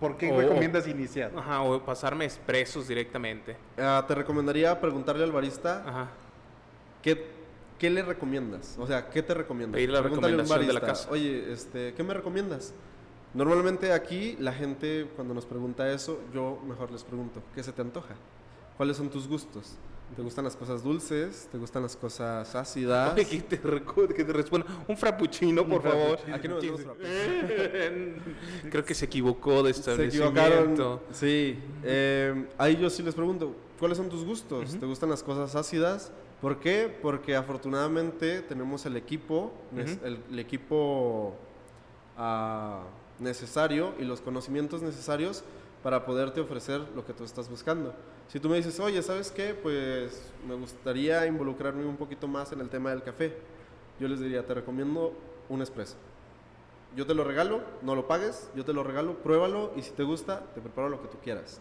B: ¿Por qué
C: O-
B: recomiendas iniciar?
C: Ajá, o pasarme expresos directamente.
D: Ah, te recomendaría preguntarle al barista
C: Ajá.
D: ¿Qué, qué le recomiendas? O sea, ¿qué te recomiendas?
C: Pedir la
D: Pregúntale
C: recomendación de la
D: barista,
C: casa.
D: Oye, este, ¿qué me recomiendas? Normalmente aquí la gente cuando nos pregunta eso, yo mejor les pregunto, ¿qué se te antoja? ¿Cuáles son tus gustos? ¿Te gustan las cosas dulces? ¿Te gustan las cosas ácidas?
C: Oye, que te, que te responda un frappuccino, por
B: Un
C: favor.
B: frappuccino.
D: Aquí no vendemos
C: Creo que se equivocó de
D: Se
C: establecimiento.
D: equivocaron. Sí. eh, ahí yo sí les pregunto, ¿cuáles son tus gustos? ¿Te gustan las cosas ácidas? ¿Por qué? Porque afortunadamente tenemos el equipo, el, el equipo ah, necesario y los conocimientos necesarios para poderte ofrecer lo que tú estás buscando. Si tú me dices, oye, ¿sabes qué? Pues me gustaría involucrarme un poquito más en el tema del café. Yo les diría, te recomiendo un espresso. Yo te lo regalo, no lo pagues, yo te lo regalo, pruébalo y si te gusta, te preparo lo que tú quieras.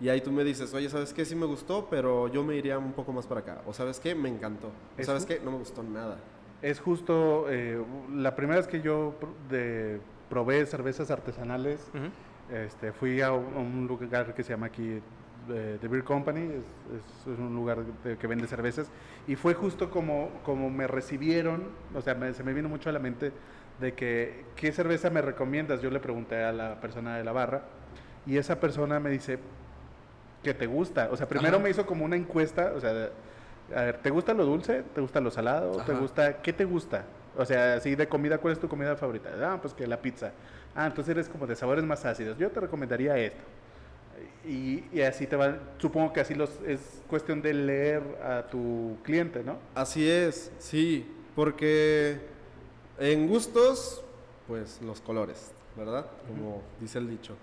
D: Y ahí tú me dices, oye, ¿sabes qué? Sí me gustó, pero yo me iría un poco más para acá. O ¿sabes qué? Me encantó. O
B: Es
D: ¿sabes qué? No me gustó nada.
B: Es justo eh, la primera vez que yo pr- de, probé cervezas artesanales.
C: Ujú.
B: Este, fui a un lugar que se llama aquí eh, The Beer Company, es, es- un lugar de- que vende cervezas, y fue justo como, como me recibieron, o sea, me- se me vino mucho a la mente de que, ¿qué cerveza me recomiendas? Yo le pregunté a la persona de la barra, y esa persona me dice, ¿qué te gusta? O sea, primero
D: Ajá.
B: me hizo como una encuesta, o sea, a ver, ¿te gusta lo dulce? ¿Te gusta lo salado? ¿Te
D: Ajá.
B: gusta, qué te gusta? O sea, así de comida, ¿cuál es tu comida favorita? Ah, pues que la pizza. Ah, entonces eres como de sabores más ácidos. Yo te recomendaría esto. Y, y así te va, supongo que así los, es cuestión de leer a tu cliente, ¿no?
D: Así es, sí, porque en gustos, pues los colores, ¿verdad? Como dice el dicho.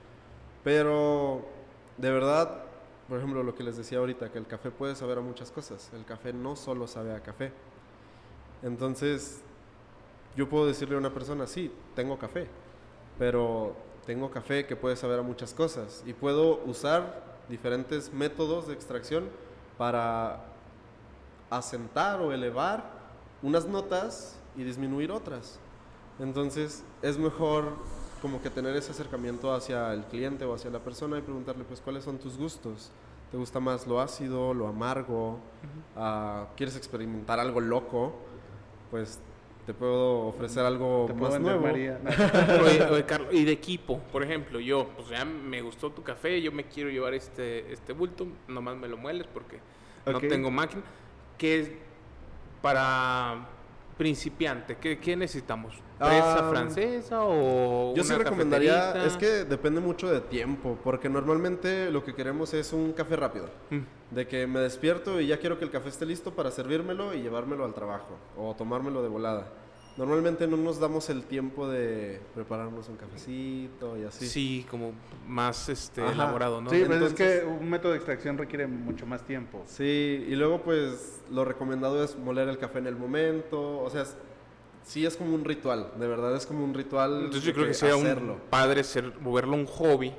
D: Pero de verdad, por ejemplo, lo que les decía ahorita, que el café puede saber a muchas cosas. El café no solo sabe a café. Entonces, yo puedo decirle a una persona, sí, tengo café, pero tengo café que puede saber a muchas cosas y puedo usar diferentes métodos de extracción para asentar o elevar unas notas y disminuir otras. Entonces es mejor como que tener ese acercamiento hacia el cliente o hacia la persona y preguntarle pues cuáles son tus gustos. ¿Te gusta más lo ácido, lo amargo? Ah, ¿Quieres experimentar algo loco? Pues te puedo ofrecer algo
B: Te puedo
D: más
B: vender
D: nuevo.
B: María.
C: Oye, oye, Carlos, y de equipo, por ejemplo, yo, pues ya me gustó tu café, yo me quiero llevar este, este bulto, nomás me lo mueles porque no tengo máquina. ¿Qué es para principiante? ¿Qué, qué necesitamos? ¿Presa
D: Ah,
C: francesa o
D: Yo sí
C: una
D: recomendaría,
C: cafeterita?
D: es que depende mucho de tiempo, porque normalmente lo que queremos es un café rápido.
C: Mm.
D: De que me despierto y ya quiero que el café esté listo para servírmelo y llevármelo al trabajo o tomármelo de volada. Normalmente no nos damos el tiempo de prepararnos un cafecito y así.
C: Sí, como más este
D: Ajá.
C: elaborado, ¿no?
B: Sí, pues es
D: Entonces-
B: que un método de extracción requiere mucho más tiempo.
D: Sí, y luego pues lo recomendado es moler el café en el momento, o sea, es- sí es como un ritual, de verdad es como un ritual.
C: Entonces yo creo que
D: que
C: sería
D: hacerlo.
C: un padre ser, moverlo un hobby.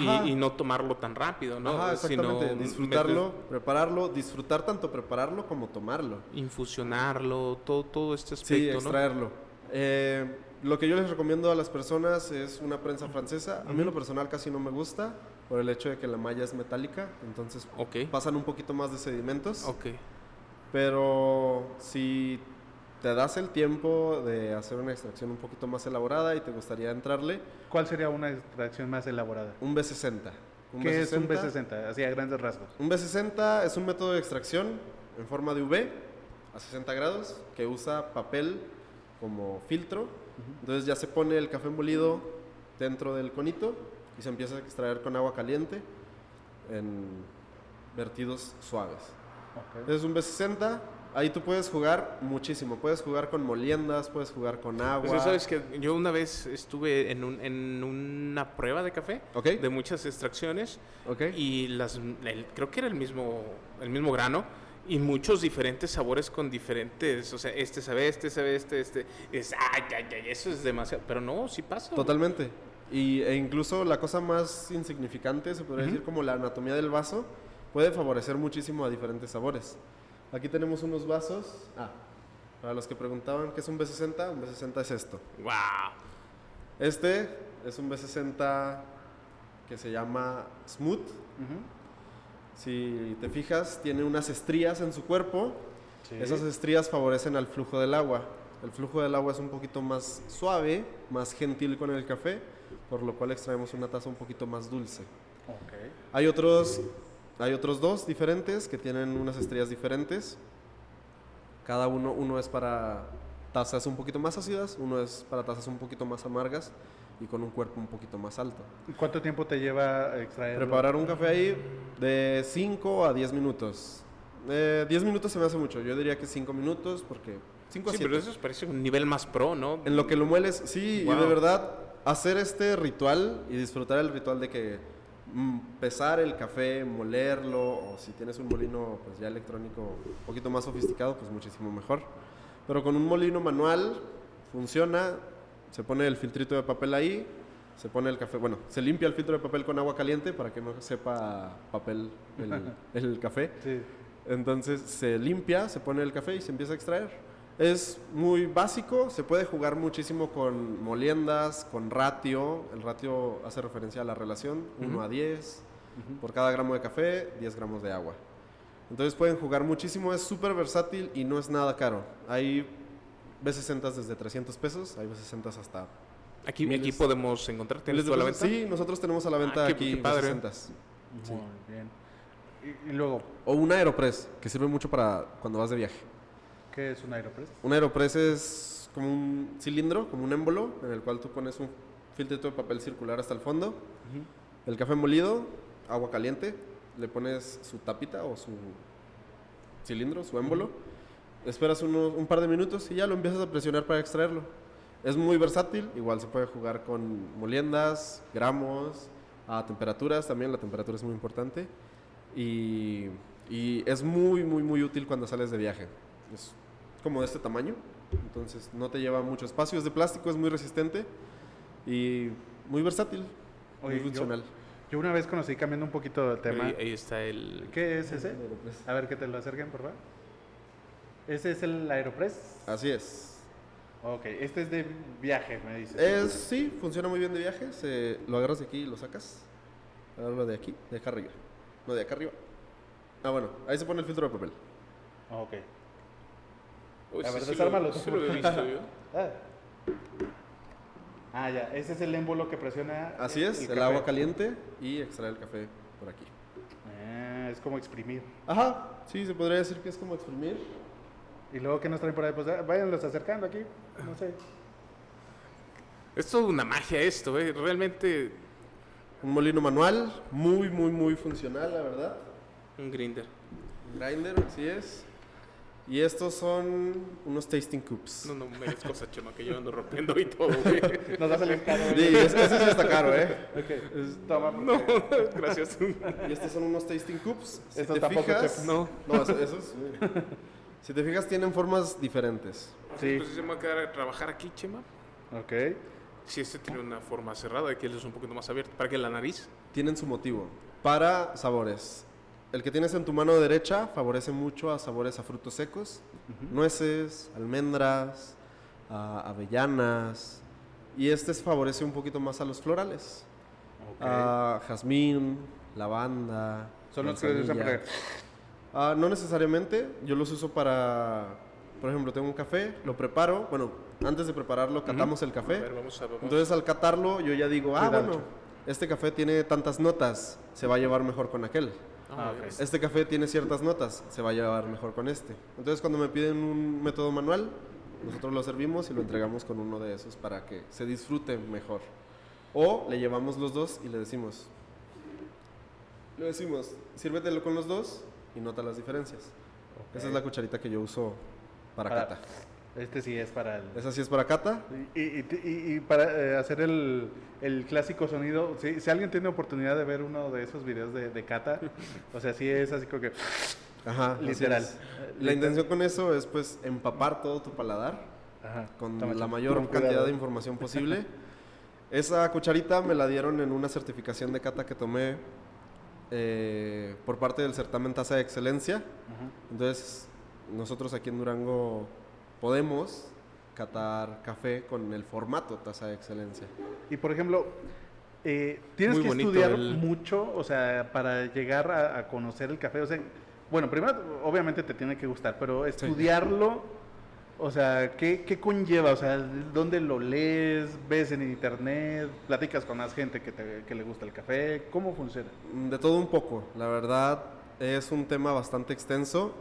C: Y, y no tomarlo tan rápido, ¿no?
D: Ajá,
C: Sino
D: disfrutarlo, prepararlo, disfrutar tanto prepararlo como tomarlo.
C: infusionarlo, todo, todo este
D: Sí,
C: aspecto, ¿no?
D: extraerlo. Eh, lo que yo les recomiendo a las personas es una prensa francesa. A mí en lo personal casi no me gusta por el hecho de que la malla es metálica, entonces pasan un poquito más de sedimentos.
C: ok.
D: Pero si te das el tiempo de hacer una extracción un poquito más elaborada y te gustaría entrarle,
B: ¿Cuál sería una extracción más elaborada?
D: un B60. Un
B: ¿Qué es un B60? Así a grandes rasgos.
D: Un B60 es un método de extracción en forma de V a 60 grados que usa papel como filtro. Entonces ya se pone el café molido dentro del conito y se empieza a extraer con agua caliente en vertidos suaves.
B: Ok.
D: Es un B60. Ahí tú puedes jugar muchísimo. Puedes jugar con moliendas, puedes jugar con agua.
C: Pues sabes que yo una vez estuve en, un- en una prueba de café
D: Ok.
C: de muchas extracciones
D: Ok.
C: y las el- creo que era el mismo el mismo grano y muchos diferentes sabores con diferentes, o sea, este sabe este, sabe este, este, es ay, ay, ay, eso es demasiado, pero no, sí pasa. güey.
D: Totalmente. Y, e incluso la cosa más insignificante, se podría
C: Ujú.
D: decir como la anatomía del vaso, puede favorecer muchísimo a diferentes sabores. Aquí tenemos unos vasos. Ah, para los que preguntaban qué es un B60, un B60 es esto.
C: Wow.
D: Este es un B60 que se llama Smooth. Si te fijas, tiene unas estrías en su cuerpo.
B: Sí.
D: Esas estrías favorecen al flujo del agua. El flujo del agua es un poquito más suave, más gentil con el café, por lo cual extraemos una taza un poquito más dulce.
B: Ok.
D: Hay otros, hay otros dos diferentes que tienen unas estrías diferentes. Cada uno, uno es para tazas un poquito más ácidas, uno es para tazas un poquito más amargas y con un cuerpo un poquito más alto.
B: ¿Y ¿Cuánto tiempo te lleva extraer?
D: Preparar un café ahí de 5 a 10 minutos. Eh, 10 minutos se me hace mucho, yo diría que 5 minutos porque 5 a
C: Sí,
D: 7.
C: pero eso parece un nivel más pro, ¿no?
D: En lo que lo mueles, sí, y
C: Wow.
D: de verdad, hacer este ritual y disfrutar el ritual de que pesar el café, molerlo, o si tienes un molino pues ya electrónico un poquito más sofisticado, pues muchísimo mejor. Pero con un molino manual funciona, se pone el filtrito de papel ahí, se pone el café, bueno, se limpia el filtro de papel con agua caliente para que no sepa papel el, el café.
B: Sí.
D: Entonces se limpia, se pone el café y se empieza a extraer. Es muy básico, se puede jugar muchísimo con moliendas, con ratio. El ratio hace referencia a la relación 1 a 10. Por cada gramo de café, 10 gramos de agua. Entonces pueden jugar muchísimo, es súper versátil y no es nada caro. Hay B60 desde 300 pesos, hay B60 hasta
C: Aquí, podemos encontrar. ¿Tienes tú a la venta?
D: Sí, nosotros tenemos a la venta
C: Ah, qué-
D: aquí
C: qué padre.
D: B60.
B: Muy bien. Y, y luego,
D: O un Aeropress, que sirve mucho para cuando vas de viaje.
B: ¿Qué es un Aeropress?
D: Un Aeropress es como un cilindro, como un émbolo, en el cual tú pones un filtrito de papel circular hasta el fondo, el café molido, agua caliente, le pones su tapita o su cilindro, su émbolo, esperas unos- un par de minutos y ya lo empiezas a presionar para extraerlo. Es muy versátil, igual se puede jugar con moliendas, gramos, a temperaturas también, la temperatura es muy importante. Y, y es muy, muy, muy útil cuando sales de viaje. Es como de este tamaño, entonces no te lleva mucho espacio, es de plástico, es muy resistente y muy versátil,
B: Oye,
D: muy
B: yo-
D: funcional.
B: Yo una vez conocí, cambiando un poquito de tema.
C: Ahí, ahí está el...
B: ¿Qué es ese? A ver, que te lo acerquen, por favor. ¿Ese es el Aeropress?
D: Así es.
B: Ok, este es de viaje, me dices.
D: Es, sí, funciona muy bien de viaje, se, lo agarras de aquí y lo sacas. Agárralo de aquí, de acá arriba. No, de acá arriba. Ah, bueno, ahí se pone el filtro de papel.
B: Ok.
C: Uy,
B: A ver,
C: sí
B: desármalo
C: lo,
B: tú.
C: sí lo he visto yo.
B: Ah. Ah, ya, ese es el émbolo que presiona.
D: Así es, el, agua caliente y extraer el café por aquí.
B: Ah, es como exprimir.
D: Ajá, sí, se podría decir que es como exprimir.
B: Y luego, ¿qué nos traen por ahí? Pues ah, váyanlos acercando aquí. No sé.
C: Es toda una magia esto, ¿eh? Realmente
D: Un molino manual, muy, muy, muy funcional, la verdad.
C: un grinder.
D: Un grinder, así es. Y estos son unos tasting cups.
C: No, no merezco esa chema que yo ando rompiendo y todo, güey.
B: Nos va a salir caro.
D: Sí, es que ese sí está caro, ¿eh?
B: Ok, es- toma.
C: No, gracias.
D: Y estos son unos tasting cups. Si te
B: tampoco,
D: fijas,
B: chef.
C: No.
D: No, eso- esos. sí. Si te fijas, tienen formas diferentes.
B: Sí.
C: Entonces se me va a quedar a trabajar aquí, Chema.
B: Ok.
C: Si este tiene una forma cerrada, aquí es un poquito más abierto. ¿Para que la nariz?
D: Tienen su motivo. Para sabores. El que tienes en tu mano derecha favorece mucho a sabores a frutos secos, nueces, almendras, a avellanas. Y este favorece un poquito más a los florales.
B: Ok.
D: A jazmín, lavanda.
B: Son los que usan
D: manzanilla.
B: para-
D: no necesariamente, yo los uso para, por ejemplo, tengo un café, lo preparo, bueno, antes de prepararlo catamos el
C: A
D: café,
C: ver, vamos a... Vamos.
D: entonces al catarlo yo ya digo, ah,
B: Cuidado.
D: bueno, este café tiene tantas notas, se va a llevar mejor con aquel.
B: Ah, ok.
C: es-
D: Este café tiene ciertas notas, se va a llevar mejor con este. Entonces cuando me piden un método manual, nosotros lo servimos y lo entregamos con uno de esos para que se disfrute mejor. O le llevamos los dos y le decimos, le decimos, sírvetelo con los dos y nota las diferencias. Esa es la cucharita que yo uso para,
B: Para-
D: cata.
B: Este sí es para el.
D: Esa sí es para cata.
B: Y, y- y- y para eh, hacer el, el clásico sonido, si, si alguien tiene oportunidad de ver uno de esos videos de, de Cata, o sea, sí es así como que
D: Ajá,
B: literal.
D: La intención con eso es pues empapar todo tu paladar
B: Ajá,
D: con
B: toma,
D: la mayor cantidad
B: cuidado.
D: de información posible. Esa cucharita me la dieron en una certificación de cata que tomé eh, por parte del certamen Taza de Excelencia.
B: Ajá.
D: Entonces, nosotros aquí en Durango podemos catar café con el formato Taza de Excelencia.
B: Y por ejemplo, eh, tienes
C: Muy
B: que estudiar
C: el-
B: mucho, o sea, para llegar a, a conocer el café. O sea, bueno, primero, obviamente te tiene que gustar, pero estudiarlo, o sea, ¿qué, qué conlleva? O sea, ¿dónde lo lees? ¿Ves en internet? ¿Platicas con más gente que, te- que le gusta el café? ¿Cómo funciona?
D: Mm, De todo un poco, la verdad es un tema bastante extenso.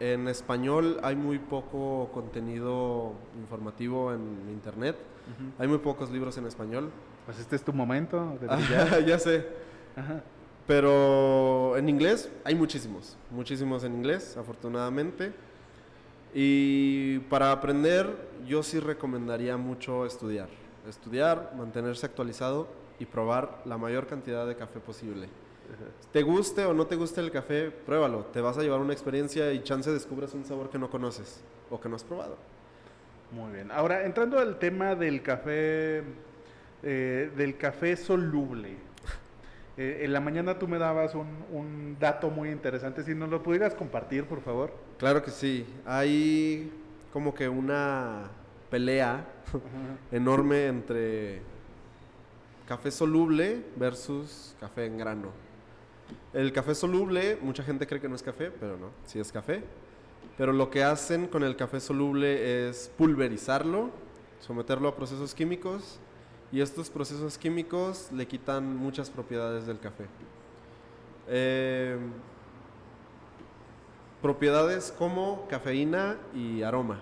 D: En español hay muy poco contenido informativo en internet. Hay muy pocos libros en español.
B: Pues este es tu momento de brillar.
D: ya sé.
B: Ajá.
D: Pero en inglés hay muchísimos, muchísimos en inglés, afortunadamente. Y para aprender, yo sí recomendaría mucho estudiar. Estudiar, mantenerse actualizado y probar la mayor cantidad de café posible. Te guste o no te guste el café, pruébalo. Te vas a llevar una experiencia y chance descubres un sabor que no conoces o que no has probado.
B: Muy bien. Ahora, entrando al tema del café, eh, del café soluble. Eh, en la mañana tú me dabas un, un dato muy interesante. Si nos lo pudieras compartir, por favor.
D: Claro que sí. Hay como que una pelea enorme entre café soluble versus café en grano. El café soluble, mucha gente cree que no es café, pero no, sí es café. Pero lo que hacen con el café soluble es pulverizarlo, someterlo a procesos químicos y estos procesos químicos le quitan muchas propiedades del café. Eh, propiedades como cafeína y aroma.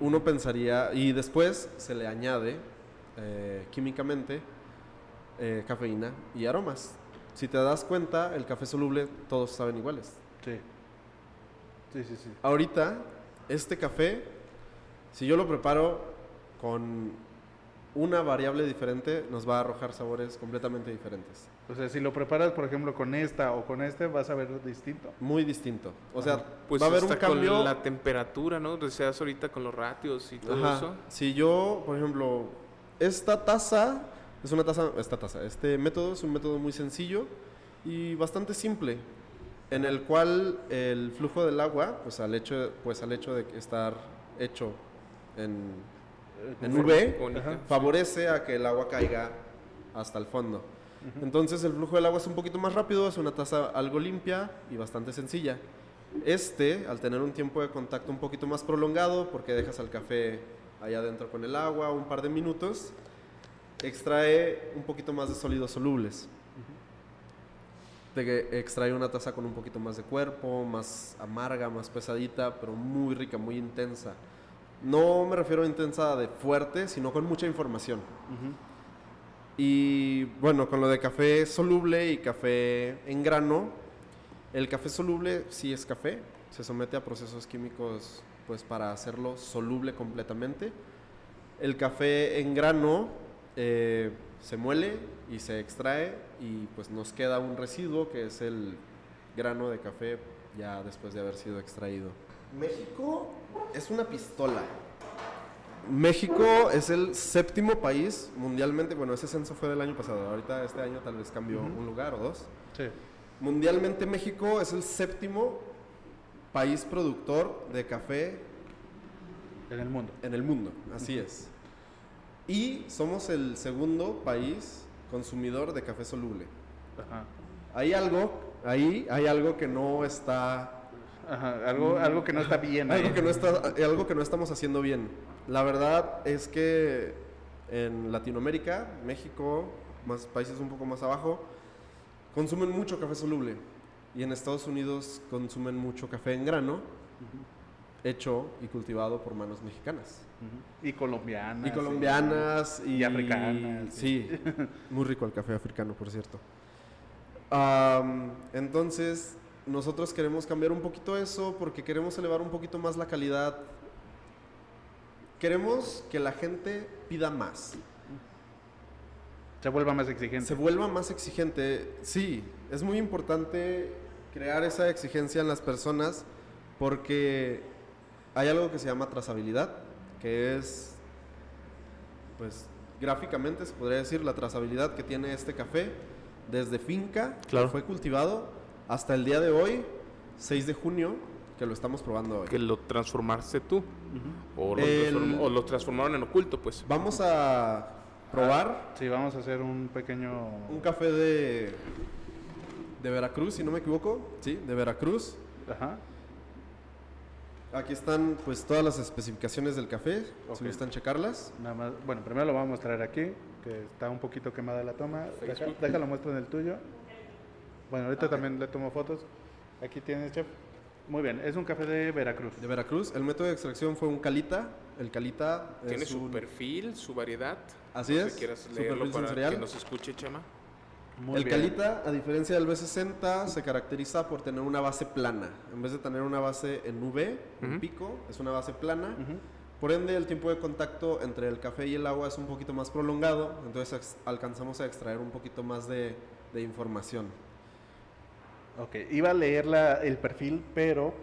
D: Uno pensaría, y después se le añade eh, químicamente eh, cafeína y aromas. Si te das cuenta, el café soluble todos saben iguales.
B: Sí. Sí, sí, sí.
D: Ahorita, este café, si yo lo preparo con una variable diferente, nos va a arrojar sabores completamente diferentes.
B: O sea, si lo preparas, por ejemplo, con esta o con este, vas a ver distinto.
D: Muy distinto. O sea,
C: Pues
D: va a haber un cambio.
C: con la temperatura, ¿no? Deseas ahorita con los ratios y todo
D: Ajá.
C: eso.
D: Si yo, por ejemplo, esta taza es una taza, esta taza, este método es un método muy sencillo y bastante simple, en el cual el flujo del agua, pues al hecho, pues al hecho de estar hecho en, en V.
B: Ajá.
D: favorece a que el agua caiga hasta el fondo. Entonces el flujo del agua es un poquito más rápido, es una taza algo limpia y bastante sencilla. Este, al tener un tiempo de contacto un poquito más prolongado, porque dejas al café allá adentro con el agua un par de minutos, extrae un poquito más de sólidos solubles. Te extrae una taza con un poquito más de cuerpo, más amarga, más pesadita, pero muy rica, muy intensa. No me refiero a intensa de fuerte, sino con mucha información. Y bueno, con lo de café soluble y café en grano, el café soluble sí es café, se somete a procesos químicos pues para hacerlo soluble completamente. El café en grano eh, se muele y se extrae y pues nos queda un residuo que es el grano de café ya después de haber sido extraído. México es una pistola. México es el séptimo país mundialmente, bueno, ese censo fue del año pasado, ahorita este año tal vez cambió un lugar o dos.
B: Sí.
D: Mundialmente México es el séptimo país productor de café
B: En el mundo.
D: en el mundo, así es. Y somos el segundo país consumidor de café soluble.
B: Ajá.
D: Hay algo, ahí hay algo que no está
B: Ajá. Algo, algo que no está bien.
D: algo que no está algo que no estamos haciendo bien. La verdad es que en Latinoamérica, México, más países un poco más abajo, consumen mucho café soluble y en Estados Unidos consumen mucho café en grano hecho y cultivado por manos mexicanas.
B: Y colombianas.
D: y colombianas y,
B: Y africanas,
D: Sí, muy rico el café africano, por cierto. Entonces, nosotros queremos cambiar un poquito eso porque queremos elevar un poquito más la calidad. Queremos que la gente pida más,
B: Se vuelva más exigente.
D: se vuelva más exigente. Sí, es muy importante crear esa exigencia en las personas porque hay algo que se llama trazabilidad, que es, pues, gráficamente se podría decir la trazabilidad que tiene este café desde finca,
C: Claro.
D: que fue cultivado, hasta el día de hoy, 6 de junio, que lo estamos probando hoy.
C: Que lo transformaste tú. o, lo
D: El-
C: transform- o lo transformaron en oculto, pues.
D: Vamos a probar
B: Sí, vamos a hacer un pequeño...
D: un café de, de Veracruz, si no me equivoco. Sí, de Veracruz.
B: Ajá.
D: Aquí están pues todas las especificaciones del café,
B: Ok.
D: si gustan checarlas.
B: Nada más, bueno, primero lo vamos a mostrar aquí, que está un poquito quemada la toma. Deja- déjalo muestro en el tuyo. Bueno, ahorita también le tomo fotos. Aquí tienes, chef. Muy bien, es un café de Veracruz.
D: De Veracruz, el método de extracción fue un calita. El calita
C: Tiene
D: es
C: su
D: un-
C: perfil, su variedad.
D: Así
C: No
D: es,
C: Si quieras
D: su
C: leerlo
D: perfil
C: para
D: sensorial.
C: que nos escuche, Chema.
B: Muy
D: el
B: bien.
D: calita, a diferencia del B60, se caracteriza por tener una base plana. En vez de tener una base en V, en
C: Ujú.
D: pico, es una base plana. Por ende, el tiempo de contacto entre el café y el agua es un poquito más prolongado, entonces alcanzamos a extraer un poquito más de, de información.
B: Ok, iba a leer la- el perfil, pero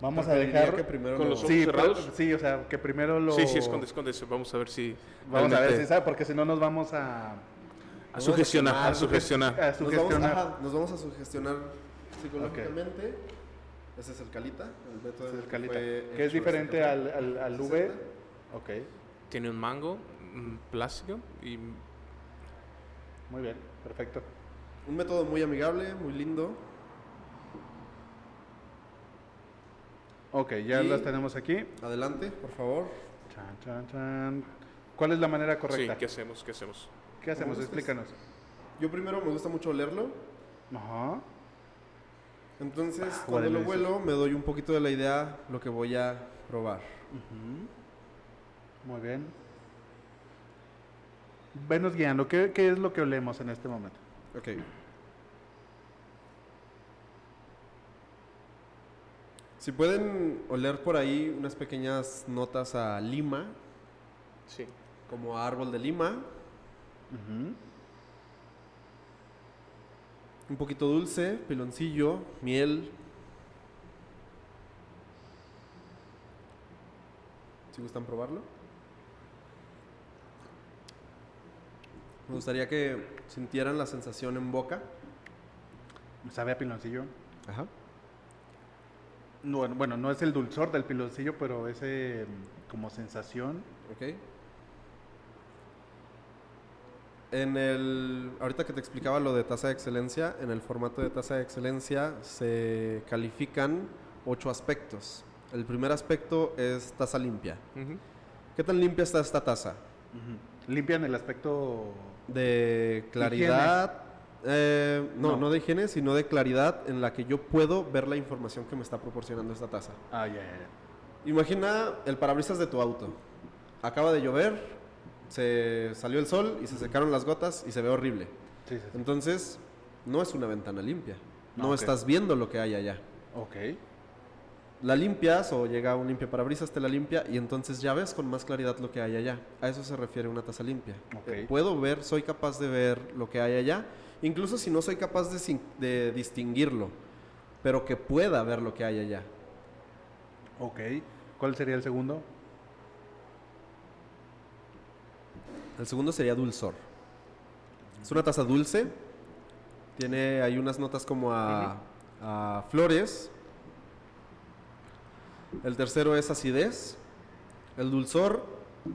B: vamos a dejar...
D: que primero
C: con
D: lo-
C: los ojos
B: sí,
C: cerrados.
B: pero- sí, o sea, que primero lo...
C: Sí, sí, esconde, esconde. Vamos a ver si.
B: Vamos a ver si sabe, porque si no nos vamos a...
C: A sugestionar, a
D: a
C: sugestionar.
B: a
D: Nos vamos,
B: sugestionar.
D: ajá, nos vamos a sugestionar psicológicamente. Ese es el calita, el método
B: Ese es el
D: que
B: calita, que es diferente al, al, al V.
D: 60.
B: Ok,
C: Tiene un mango un plástico y
B: muy bien, perfecto.
D: Un método muy amigable, muy lindo.
B: Ok, ya
D: Y-
B: las tenemos aquí.
D: Adelante, por favor.
B: Chan, chan, chan. ¿Cuál es la manera correcta?
C: Sí, ¿qué hacemos? ¿Qué hacemos?
B: ¿Qué hacemos? Explícanos.
D: Yo primero me gusta mucho olerlo.
B: Ajá.
D: Entonces,
B: Ah,
D: cuando lo huelo, me doy un poquito de la idea lo que voy a probar.
B: Muy bien. Venos guiando. ¿Qué, qué es lo que olemos en este momento?
D: Ok. Si pueden oler por ahí unas pequeñas notas a lima,
C: Sí.
D: como a árbol de lima, Un poquito dulce, piloncillo, miel. Si gustan probarlo. Me gustaría que sintieran la sensación en boca.
B: Sabe a piloncillo.
D: Ajá.
B: No, Bueno, bueno, no es el dulzor del piloncillo, pero ese mm, como sensación.
D: Ok. En el. Ahorita que te explicaba lo de tasa de excelencia, en el formato de tasa de excelencia se califican ocho aspectos. El primer aspecto es tasa limpia.
C: Ujú.
D: ¿Qué tan limpia está esta taza?
B: Ujú. Limpian el aspecto.
D: De claridad. eh, no,
B: No.
D: no, de higiene, sino de claridad en la que yo puedo ver la información que me está proporcionando esta taza.
B: Ah, ya, ya, ya.
D: Imagina el parabrisas de tu auto. Acaba de llover, se salió el sol y se secaron las gotas y se ve horrible.
B: Sí, sí, sí.
D: Entonces, no es una ventana limpia. No
B: Ok.
D: estás viendo lo que hay allá.
B: Ok.
D: La limpias o llega un limpia parabrisas, te la limpia y entonces ya ves con más claridad lo que hay allá. A eso se refiere una taza limpia.
B: Ok.
D: Eh, Puedo ver, soy capaz de ver lo que hay allá, incluso si no soy capaz de, de distinguirlo, pero que pueda ver lo que hay allá.
B: Ok. ¿Cuál sería el segundo?
D: El segundo sería dulzor. Es una taza dulce. Tiene hay unas notas como a, a flores. El tercero es acidez. El dulzor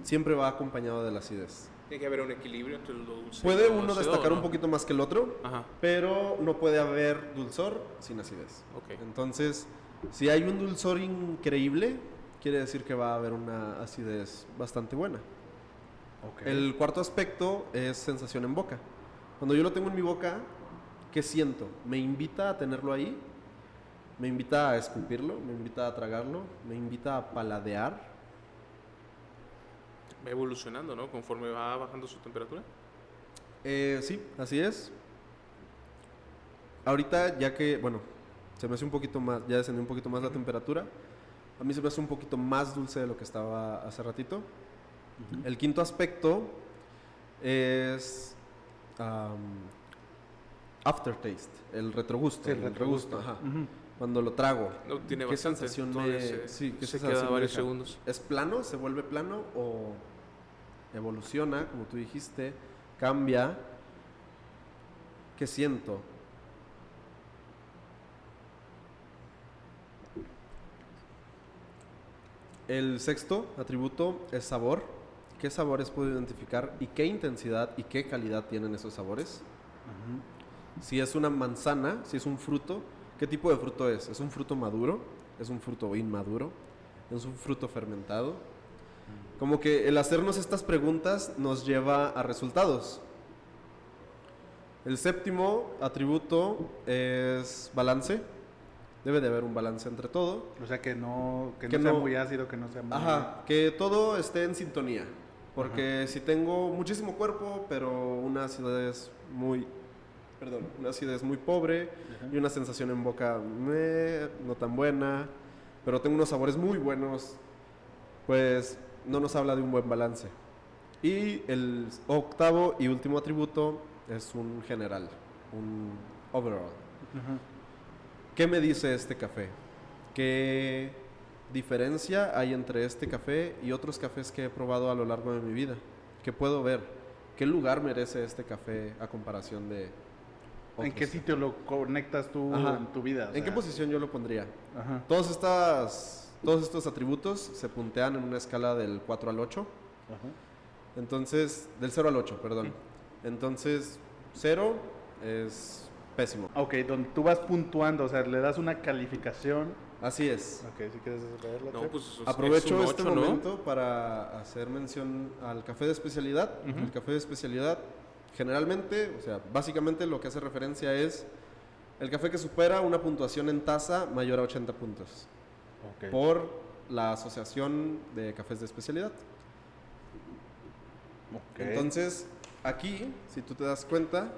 D: siempre va acompañado de la acidez.
C: Tiene que haber un equilibrio entre lo dulce y
D: Puede
C: lo
D: uno
C: ácido,
D: destacar
C: ¿no?
D: un poquito más que el otro,
C: Ajá.
D: pero no puede haber dulzor sin acidez.
C: Ok.
D: Entonces, si hay un dulzor increíble, quiere decir que va a haber una acidez bastante buena. El cuarto aspecto es sensación en boca. Cuando yo lo tengo en mi boca, ¿qué siento? ¿Me invita a tenerlo ahí? ¿Me invita a escupirlo? ¿Me invita a tragarlo? ¿Me invita a paladear?
C: Va evolucionando, ¿no? Conforme va bajando su temperatura.
D: Eh, sí, así es. Ahorita, ya que, bueno, se me hace un poquito más, ya descendió un poquito más la temperatura, a mí se me hace un poquito más dulce de lo que estaba hace ratito. El quinto aspecto es aftertaste, el retrogusto.
B: Sí, el retrogusto.
D: ajá. Cuando lo trago.
C: No, tiene
D: ¿Qué
C: bastante.
D: sensación me-
C: se,
D: sí, qué
C: se
D: sensación
C: queda
D: me
C: varios
D: deja?
C: segundos.
D: ¿Es plano? ¿Se vuelve plano? ¿O evoluciona, como tú dijiste? ¿Cambia? ¿Qué siento? El sexto atributo es sabor. Qué sabores puedo identificar y qué intensidad y qué calidad tienen esos sabores. Si es una manzana, si es un fruto, ¿qué tipo de fruto es? ¿Es un fruto maduro? ¿Es un fruto inmaduro? ¿Es un fruto fermentado? Como que el hacernos estas preguntas nos lleva a resultados. El séptimo atributo es balance. Debe de haber un balance entre todo.
B: O sea, que no, que
D: Que
B: no sea
D: no-
B: muy ácido, que no sea muy...
D: Ajá, que todo esté en sintonía. Porque si tengo muchísimo cuerpo, pero una acidez muy, perdón, una acidez muy pobre y una sensación en boca meh, no tan buena, pero tengo unos sabores muy buenos, pues no nos habla de un buen balance. Y el octavo y último atributo es un general, un overall.
B: Ajá.
D: ¿Qué me dice este café? ¿Qué diferencia hay entre este café y otros cafés que he probado a lo largo de mi vida? ¿Qué puedo ver? ¿Qué lugar merece este café a comparación de...
B: ¿En
D: otros?
B: qué sitio lo conectas tú
D: Ajá.
B: en tu vida? O
D: ¿En qué
B: sea,
D: posición yo lo pondría?
B: Ajá.
D: Todos, estas, todos estos atributos se puntean en una escala del 4 al 8.
B: Ajá.
D: Entonces, del 0 al 8, perdón. Entonces, 0 es pésimo.
B: Ok, donde tú vas puntuando, o sea, le das una calificación.
D: Así es.
B: Ok, si quieres leerla.
C: No, pues es-
D: Aprovecho
C: es un
D: este
C: ocho, ¿no?
D: momento para hacer mención al café de especialidad. El café de especialidad, generalmente, o sea, básicamente lo que hace referencia es el café que supera una puntuación en taza mayor a 80 puntos
B: Ok.
D: por la Asociación de Cafés de Especialidad.
B: Ok.
D: Entonces, aquí, si tú te das cuenta,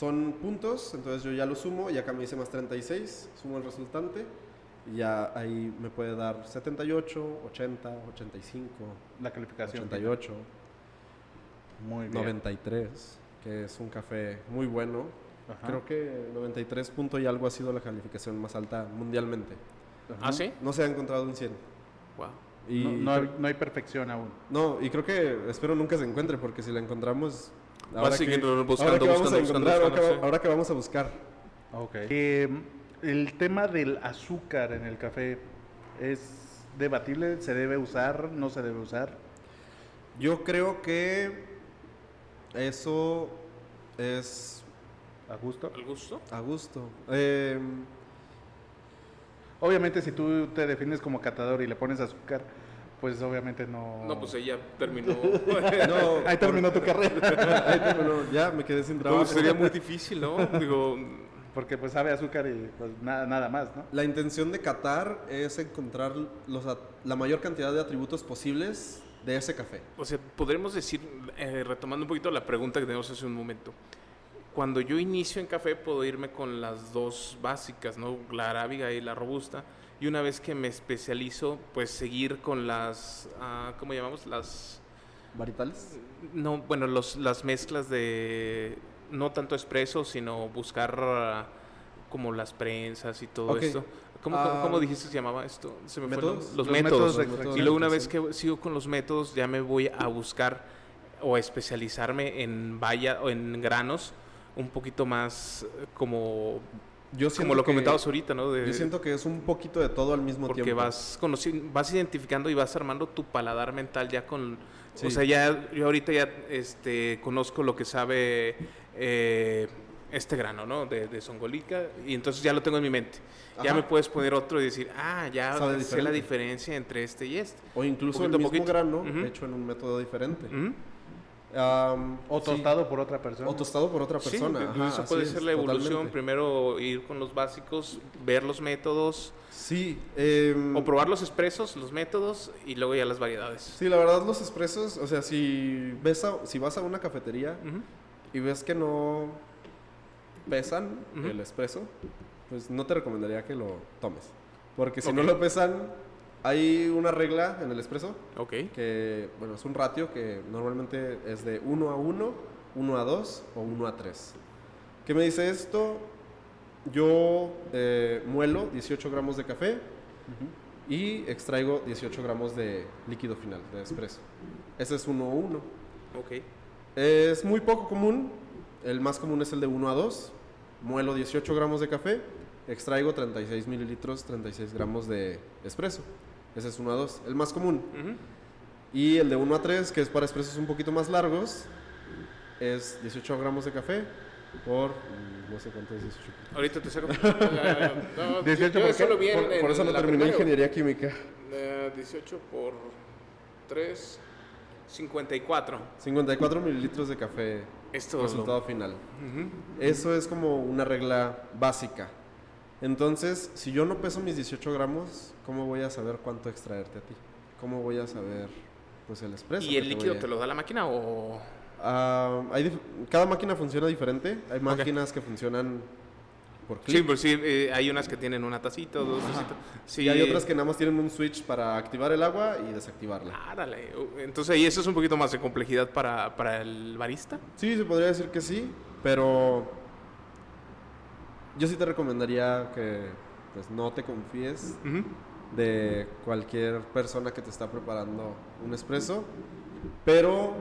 D: son puntos, entonces yo ya lo sumo y acá me dice más 36, sumo el resultante y ya ahí me puede dar 78, 80, 85,
B: la calificación.
D: 88,
B: Muy bien.
D: 93, que es un café muy bueno.
B: Ajá.
D: Creo que 93 punto y algo ha sido la calificación más alta mundialmente.
B: Ajá.
C: ¿Ah, sí?
D: No se ha encontrado un 100.
C: Wow.
D: Y
B: No, no hay, no hay perfección aún.
D: No, y creo que espero nunca se encuentre, porque si la encontramos.
C: Buscando,
D: ahora que vamos
C: buscando,
D: a
C: buscando,
D: ahora,
C: buscando,
D: que,
C: sí.
D: ahora que vamos a buscar.
B: Ok. Eh, el tema del azúcar en el café es debatible, se debe usar, no se debe usar.
D: Yo creo que eso es
B: A gusto.
C: ¿Al gusto?
D: a gusto. Eh,
B: Obviamente, si tú te defines como catador y le pones azúcar, pues obviamente no.
C: No, pues ella terminó.
D: no,
B: Ahí terminó tu carrera.
D: ahí terminó, ya me quedé sin trabajo.
C: Pues sería muy difícil, ¿no? Digo,
B: Porque pues sabe azúcar y pues nada, nada más, ¿no?
D: La intención de Qatar es encontrar los, la mayor cantidad de atributos posibles de ese café.
C: o sea, podremos decir, eh, retomando un poquito la pregunta que tenemos hace un momento. Cuando yo inicio en café puedo irme con las dos básicas, ¿no? La arábiga y la robusta. Y una vez que me especializo, pues seguir con las, ah, ¿cómo llamamos? Las,
D: ¿Varitales?
C: no, bueno, los, las mezclas de, no tanto expreso, sino buscar ah, como las prensas y todo esto. ¿Cómo,
D: Ah,
C: cómo, cómo dijiste se llamaba esto? Se me
D: ¿métodos?
C: Los,
B: Los
C: métodos.
B: métodos
C: y luego una vez que sigo con los métodos, ya me voy a buscar o a especializarme en valla o en granos un poquito más eh, como,
D: Yo
C: como lo
D: que-
C: comentabas ahorita, ¿no? De-
D: Yo siento que es un poquito de todo al mismo
C: porque
D: tiempo.
C: vas conoci- vas identificando y vas armando tu paladar mental ya con
D: Sí.
C: o sea ya yo ahorita ya este conozco lo que sabe eh, este grano no de, de songolica y entonces ya lo tengo en mi mente ya me puedes poner otro y decir ah ya sé
D: diferente.
C: la diferencia entre este y este
D: O incluso el
C: Poquito a
D: mismo
C: poquito.
D: grano
C: Ujú.
D: hecho en un método diferente.
C: Ujú.
D: Am,
B: O
D: sí.
B: tostado por otra persona.
D: O tostado por otra
C: Sí,
D: persona. ajá,
C: eso puede
D: es,
C: ser la evolución
D: totalmente.
C: primero ir con los básicos ver los métodos
D: Sí, em,
C: o probar los expresos los métodos y luego ya las variedades
D: sí, la verdad los expresos, o sea, si ves a- si vas a una cafetería y ves que no pesan el expreso, pues no te recomendaría que lo tomes. Porque si no lo pesan, hay una regla en el expreso
C: ok
D: que, bueno, es un ratio que normalmente es de 1 a 1, 1 a 2 o 1 a 3. ¿Qué me dice esto? Yo eh, muelo 18 gramos de café y extraigo 18 gramos de líquido final, de espresso. Ese es 1 a 1.
C: ok
D: Es muy poco común. El más común es el de 1 a 2. Muelo 18 gramos de café, extraigo 36 mililitros, 36 gramos de espresso. Ese es 1 a 2, el más común.
C: Ujú.
D: Y el de 1 a 3, que es para expresos un poquito más largos, es 18 gramos de café por no sé cuánto es 18.
C: Ahorita te saco. Ah, no,
B: 18
C: yo
B: por
C: eso
B: qué?
C: lo vi en-
D: Por, por
C: en
D: eso no
C: la
D: terminé
C: primaria.
D: ingeniería química.
C: Eh, 18 por 3, 54.
D: 54 mililitros de café,
C: Esto
D: resultado final. Eso es como una regla básica. Entonces, si yo no peso mis 18 gramos, ¿cómo voy a saber cuánto extraerte a ti? ¿Cómo voy a saber pues el expreso?
C: ¿Y el líquido te lo da la máquina o...?
D: Ah, hay cada máquina funciona diferente. Hay máquinas que funcionan por
C: Sí,
D: clic.
C: pues sí, eh, hay unas que tienen una tacita, dos tacitas. Sí.
D: Y hay otras que nada más tienen un switch para activar el agua y desactivarla.
C: Árale. Entonces ahí eso es un poquito más de complejidad para, para el barista.
D: Sí, se podría decir que sí, pero yo sí te recomendaría que pues no te confíes de cualquier persona que te está preparando un espresso, pero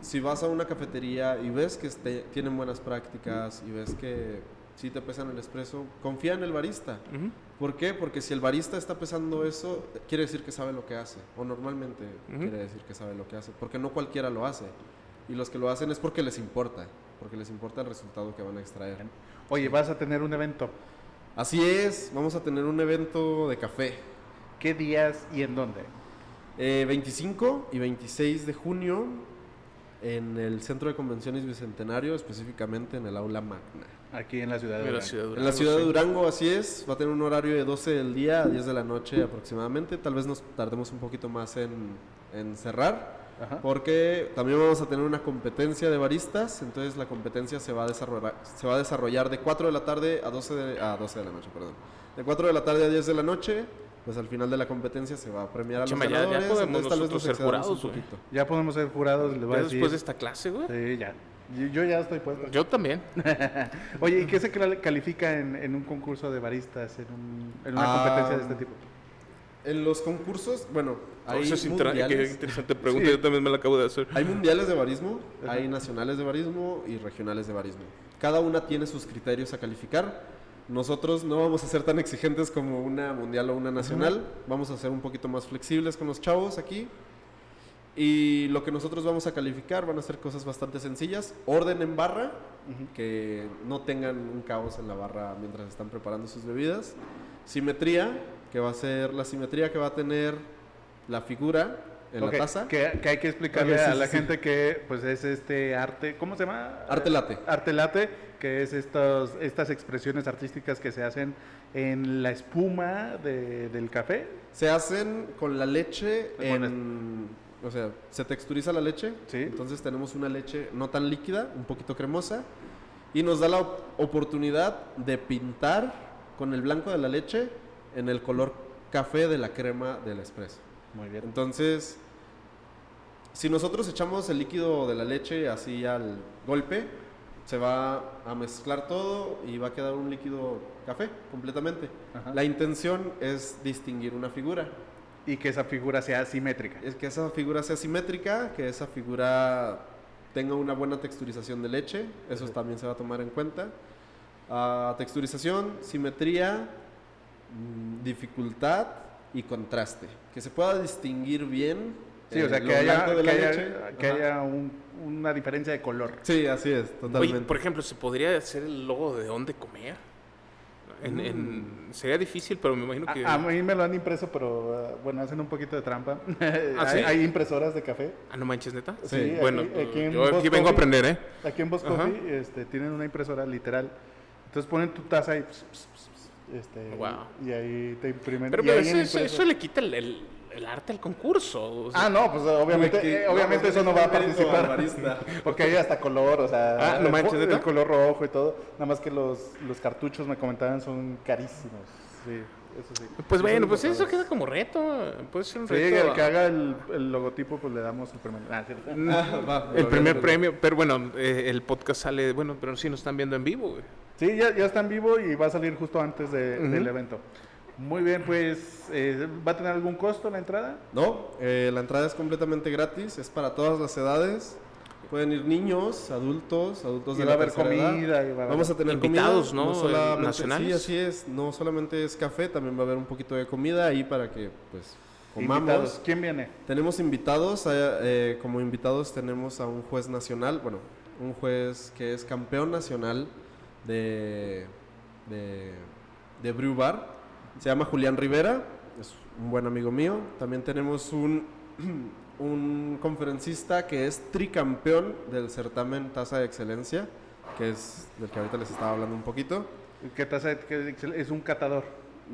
D: si vas a una cafetería y ves que este- tienen buenas prácticas y ves que sí te pesan el espresso, confía en el barista. ¿Por qué? Porque si el barista está pesando eso, quiere decir que sabe lo que hace, o normalmente quiere decir que sabe lo que hace, porque no cualquiera lo hace. Y los que lo hacen es porque les importa, porque les importa el resultado que van a extraer.
B: Oye, vas a tener un evento.
D: Así es, vamos a tener un evento de café.
B: ¿Qué días y en dónde?
D: Eh, 25 y 26 de junio en el Centro de Convenciones Bicentenario, específicamente en el Aula Magna.
B: Aquí en la ciudad de
C: En la
B: Durango.
C: ciudad de
D: En la
C: Durango,
D: ciudad de. Durango, así es, va a tener un horario de 12 del día a 10 de la noche aproximadamente. Tal vez nos tardemos un poquito más en, en cerrar,
B: Ajá.
D: porque también vamos a tener una competencia de baristas. Entonces la competencia se va a desarrollar, se va a desarrollar de 4 de la tarde a 12 de, a 12 de la noche, perdón. De 4 de la tarde a 10 de la noche, pues al final de la competencia se va a premiar a los
C: Chama, ya- ya
D: ganadores.
C: podemos
D: entonces tal vez
C: ser jurados,
D: un
C: güey.
D: poquito.
B: Ya podemos ser jurados, les voy
C: Ya
B: a decir.
C: después de esta clase, güey.
B: Sí, ya. Yo, yo ya estoy puesto.
C: Yo también.
B: Oye, ¿y qué se califica en, en un concurso de baristas, en, un- en una
D: Ah,
B: competencia de este tipo?
D: En los concursos, bueno, hay
C: Eso es
D: mundiales.
C: interesante pregunta.
B: Sí.
C: Yo también me la acabo de hacer.
D: Hay mundiales de barismo,
B: Ajá.
D: hay nacionales de barismo y regionales de barismo. Cada una tiene sus criterios a calificar. Nosotros no vamos a ser tan exigentes como una mundial o una nacional. Vamos a ser un poquito más flexibles con los chavos aquí. Y lo que nosotros vamos a calificar van a ser cosas bastante sencillas. Orden en barra, que no tengan un caos en la barra mientras están preparando sus bebidas. Simetría, que va a ser la simetría que va a tener la figura en la taza.
B: Que, que hay que explicarle a la
D: sí.
B: gente que pues es este arte, ¿cómo se llama?
D: Arte latte.
B: Arte latte, que es estos, estas expresiones artísticas que se hacen en la espuma de- del café.
D: Se hacen con la leche en... O sea, se texturiza la leche.
B: Sí.
D: Entonces tenemos una leche no tan líquida, un poquito cremosa. Y nos da la op- oportunidad de pintar con el blanco de la leche en el color café de la crema del espresso.
B: Muy bien.
D: Entonces, si nosotros echamos el líquido de la leche así al golpe, se va a mezclar todo y va a quedar un líquido café completamente.
B: Ajá.
D: La intención es distinguir una figura.
B: Y que esa figura sea simétrica.
D: Es que esa figura sea simétrica, que esa figura tenga una buena texturización de leche, eso también se va a tomar en cuenta. Ah, texturización, simetría, mm, dificultad y contraste. Que se pueda distinguir bien.
B: Sí, o
D: eh,
B: sea, que haya, que haya- que haya un- una diferencia de color.
D: Sí, así es, totalmente.
C: Oye, por ejemplo, ¿se podría hacer el logo de dónde comer? En, en- sería difícil, pero me imagino que...
B: A, a mí me lo han impreso, pero uh, bueno, hacen un poquito de trampa.
C: ¿Ah,
B: hay,
C: sí?
B: hay impresoras de café.
C: Ah, no manches, neta.
B: Sí,
D: Sí,
C: bueno,
B: aquí- aquí en
C: yo aquí vengo a aprender, ¿eh?
B: Aquí en Boss. Coffee este, tienen una impresora literal. Entonces ponen tu taza y, ps, ps, ps, ps, este,
C: Wow.
B: y ahí te imprimen.
C: Pero,
B: y
C: pero
B: ahí
C: eso, le quita el, el- el arte al concurso. o sea.
B: Ah, no, pues obviamente,
D: Uy, que-
B: eh, obviamente
D: no, pues,
B: eso no va a participar. Porque hay hasta color, o sea,
C: Ah, no manches,
B: el, el color rojo y todo. Nada más que los, los cartuchos me comentaban son carísimos. Sí, eso sí.
C: Pues bueno, pues eso queda como reto. Puede ser un
B: Sí,
C: reto.
B: el que haga el, el logotipo, pues le damos el premio. Ah.
D: Ah, va,
C: El primer premio, pero bueno, eh, el podcast sale, bueno, pero sí nos están viendo en vivo, güey.
B: Sí, ya, ya está en vivo y va a salir justo antes de-
C: Ujú.
B: del evento. Muy bien, pues, eh, ¿va a tener algún costo la entrada?
D: No, eh, la entrada es completamente gratis, es para todas las edades. Pueden ir niños, adultos, adultos
B: Y
D: de
B: va
D: la
B: haber
D: tercera edad.
B: comida y va a haber-
D: Vamos a tener
C: Invitados,
D: comida,
C: ¿no?
D: solamente,
C: Nacionales.
D: Sí, así es. No solamente es café, también va a haber un poquito de comida ahí para que pues comamos.
B: Invitados. ¿Quién viene?
D: Tenemos invitados, eh, como invitados tenemos a un juez nacional, bueno, un juez que es campeón nacional de, de, de Brew Bar. Se llama Julián Rivera, es un buen amigo mío. También tenemos un, un conferencista que es tricampeón del certamen Taza de Excelencia, que es del que ahorita les estaba hablando un poquito.
B: ¿Qué taza? qué- es un catador.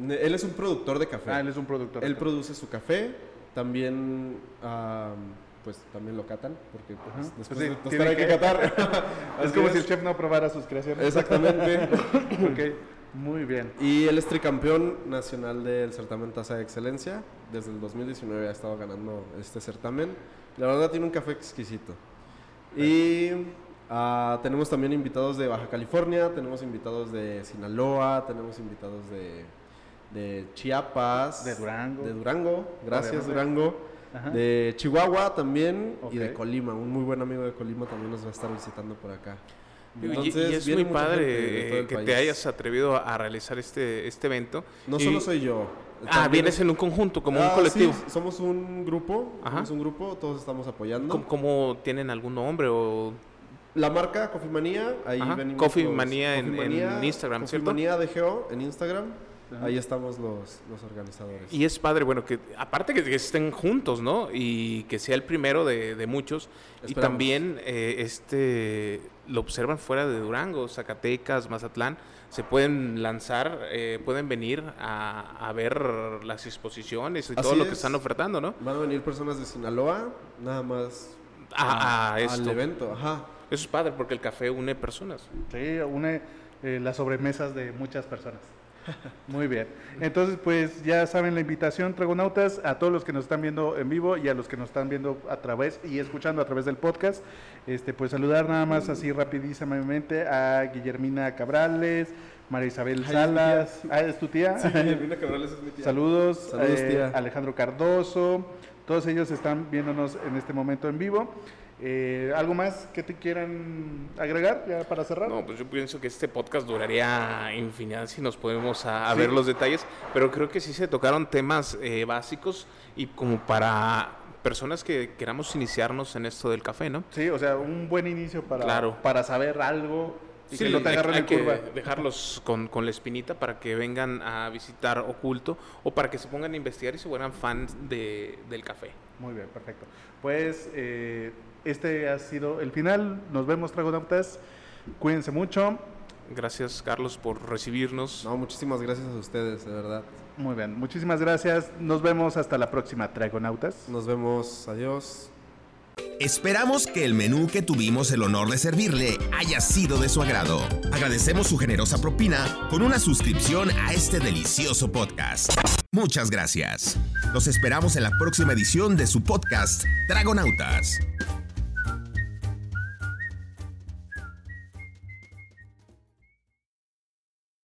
D: Él es un productor de café.
B: Ah, él es un productor.
D: Él produce su café, también, ah, pues también lo catan, porque pues, después
B: Pues sí,
D: de
B: tiene
D: que
B: que-
D: catar.
B: Es como si el chef no probara sus creaciones.
D: Exactamente.
B: ok, muy bien.
D: Y él es tricampeón nacional del certamen Taza de Excelencia. Desde el 2019 ha estado ganando este certamen. La verdad tiene un café exquisito. Y ah, tenemos también invitados de Baja California, tenemos invitados de Sinaloa, tenemos invitados de, de Chiapas.
B: De Durango.
D: De Durango, gracias. Durango.
B: Ajá.
D: De Chihuahua también y de. Colima. Un muy buen amigo de Colima también nos va a estar visitando por acá.
C: Y- y-
D: Entonces,
C: y es muy padre que te
D: país.
C: hayas atrevido a realizar este, este evento.
D: No
C: Y-
D: solo soy yo.
C: Ah, vienes
D: es-
C: en un conjunto, como
D: Ah,
C: un colectivo.
D: sí, somos un grupo,
C: Ajá.
D: somos un grupo, todos estamos apoyando.
C: ¿Cómo, cómo tienen algún nombre o
D: La marca Coffee Manía, ahí
C: Ajá,
D: venimos
C: Coffee Manía en-
D: Coffee
C: en
D: Manía,
C: Instagram,
D: Coffee
C: ¿cierto?
D: Manía DGO en Instagram, Ahí estamos los, los organizadores.
C: Y es padre, bueno, que aparte que, que estén juntos, ¿no? Y que sea el primero de, de muchos. Y también eh, este lo observan fuera de Durango, Zacatecas, Mazatlán. Se pueden lanzar, eh, pueden venir a, a ver las exposiciones y todo lo que
D: es.
C: están ofertando, ¿no?
D: Van a venir personas de Sinaloa, nada más
C: A, a
D: al
C: esto.
D: evento, ajá.
C: Eso es padre porque el café une personas.
B: Sí, une eh, las sobremesas de muchas personas. Muy bien. Entonces, pues ya saben la invitación, Tragonautas, a todos los que nos están viendo en vivo y a los que nos están viendo a través y escuchando a través del podcast. Este, pues saludar nada más así rapidísimamente a Guillermina Cabrales, María Isabel Salas. Ah, ¿es tu tía?
D: Sí, Guillermina Cabrales es mi tía.
B: Saludos,
D: Saludos,
B: eh,
D: tía.
B: Alejandro Cardoso, todos ellos están viéndonos en este momento en vivo. Eh, ¿Algo más que te quieran agregar ya para cerrar?
C: No, pues yo pienso que este podcast duraría infinidad si nos podemos a, a
B: Sí.
C: ver los detalles, pero creo que sí se tocaron temas eh, básicos y como para personas que queramos iniciarnos en esto del café, ¿no?
B: Sí, o sea, un buen inicio para,
C: Claro.
B: para saber algo y que no te agarren
C: hay que
B: curva.
C: dejarlos con, con la espinita para que vengan a visitar Oculto o para que se pongan a investigar y se vuelvan fans de, del café.
B: Muy bien, perfecto. Pues eh, este ha sido el final. Nos vemos, Tragonautas. Cuídense mucho.
C: Gracias, Carlos, por recibirnos.
D: No, muchísimas gracias a ustedes, de verdad.
B: Muy bien, muchísimas gracias. Nos vemos hasta la próxima, Tragonautas.
D: Nos vemos, adiós.
A: Esperamos que el menú que tuvimos el honor de servirle haya sido de su agrado. Agradecemos su generosa propina con una suscripción a este delicioso podcast. Muchas gracias. Los esperamos en la próxima edición de su podcast Dragonautas.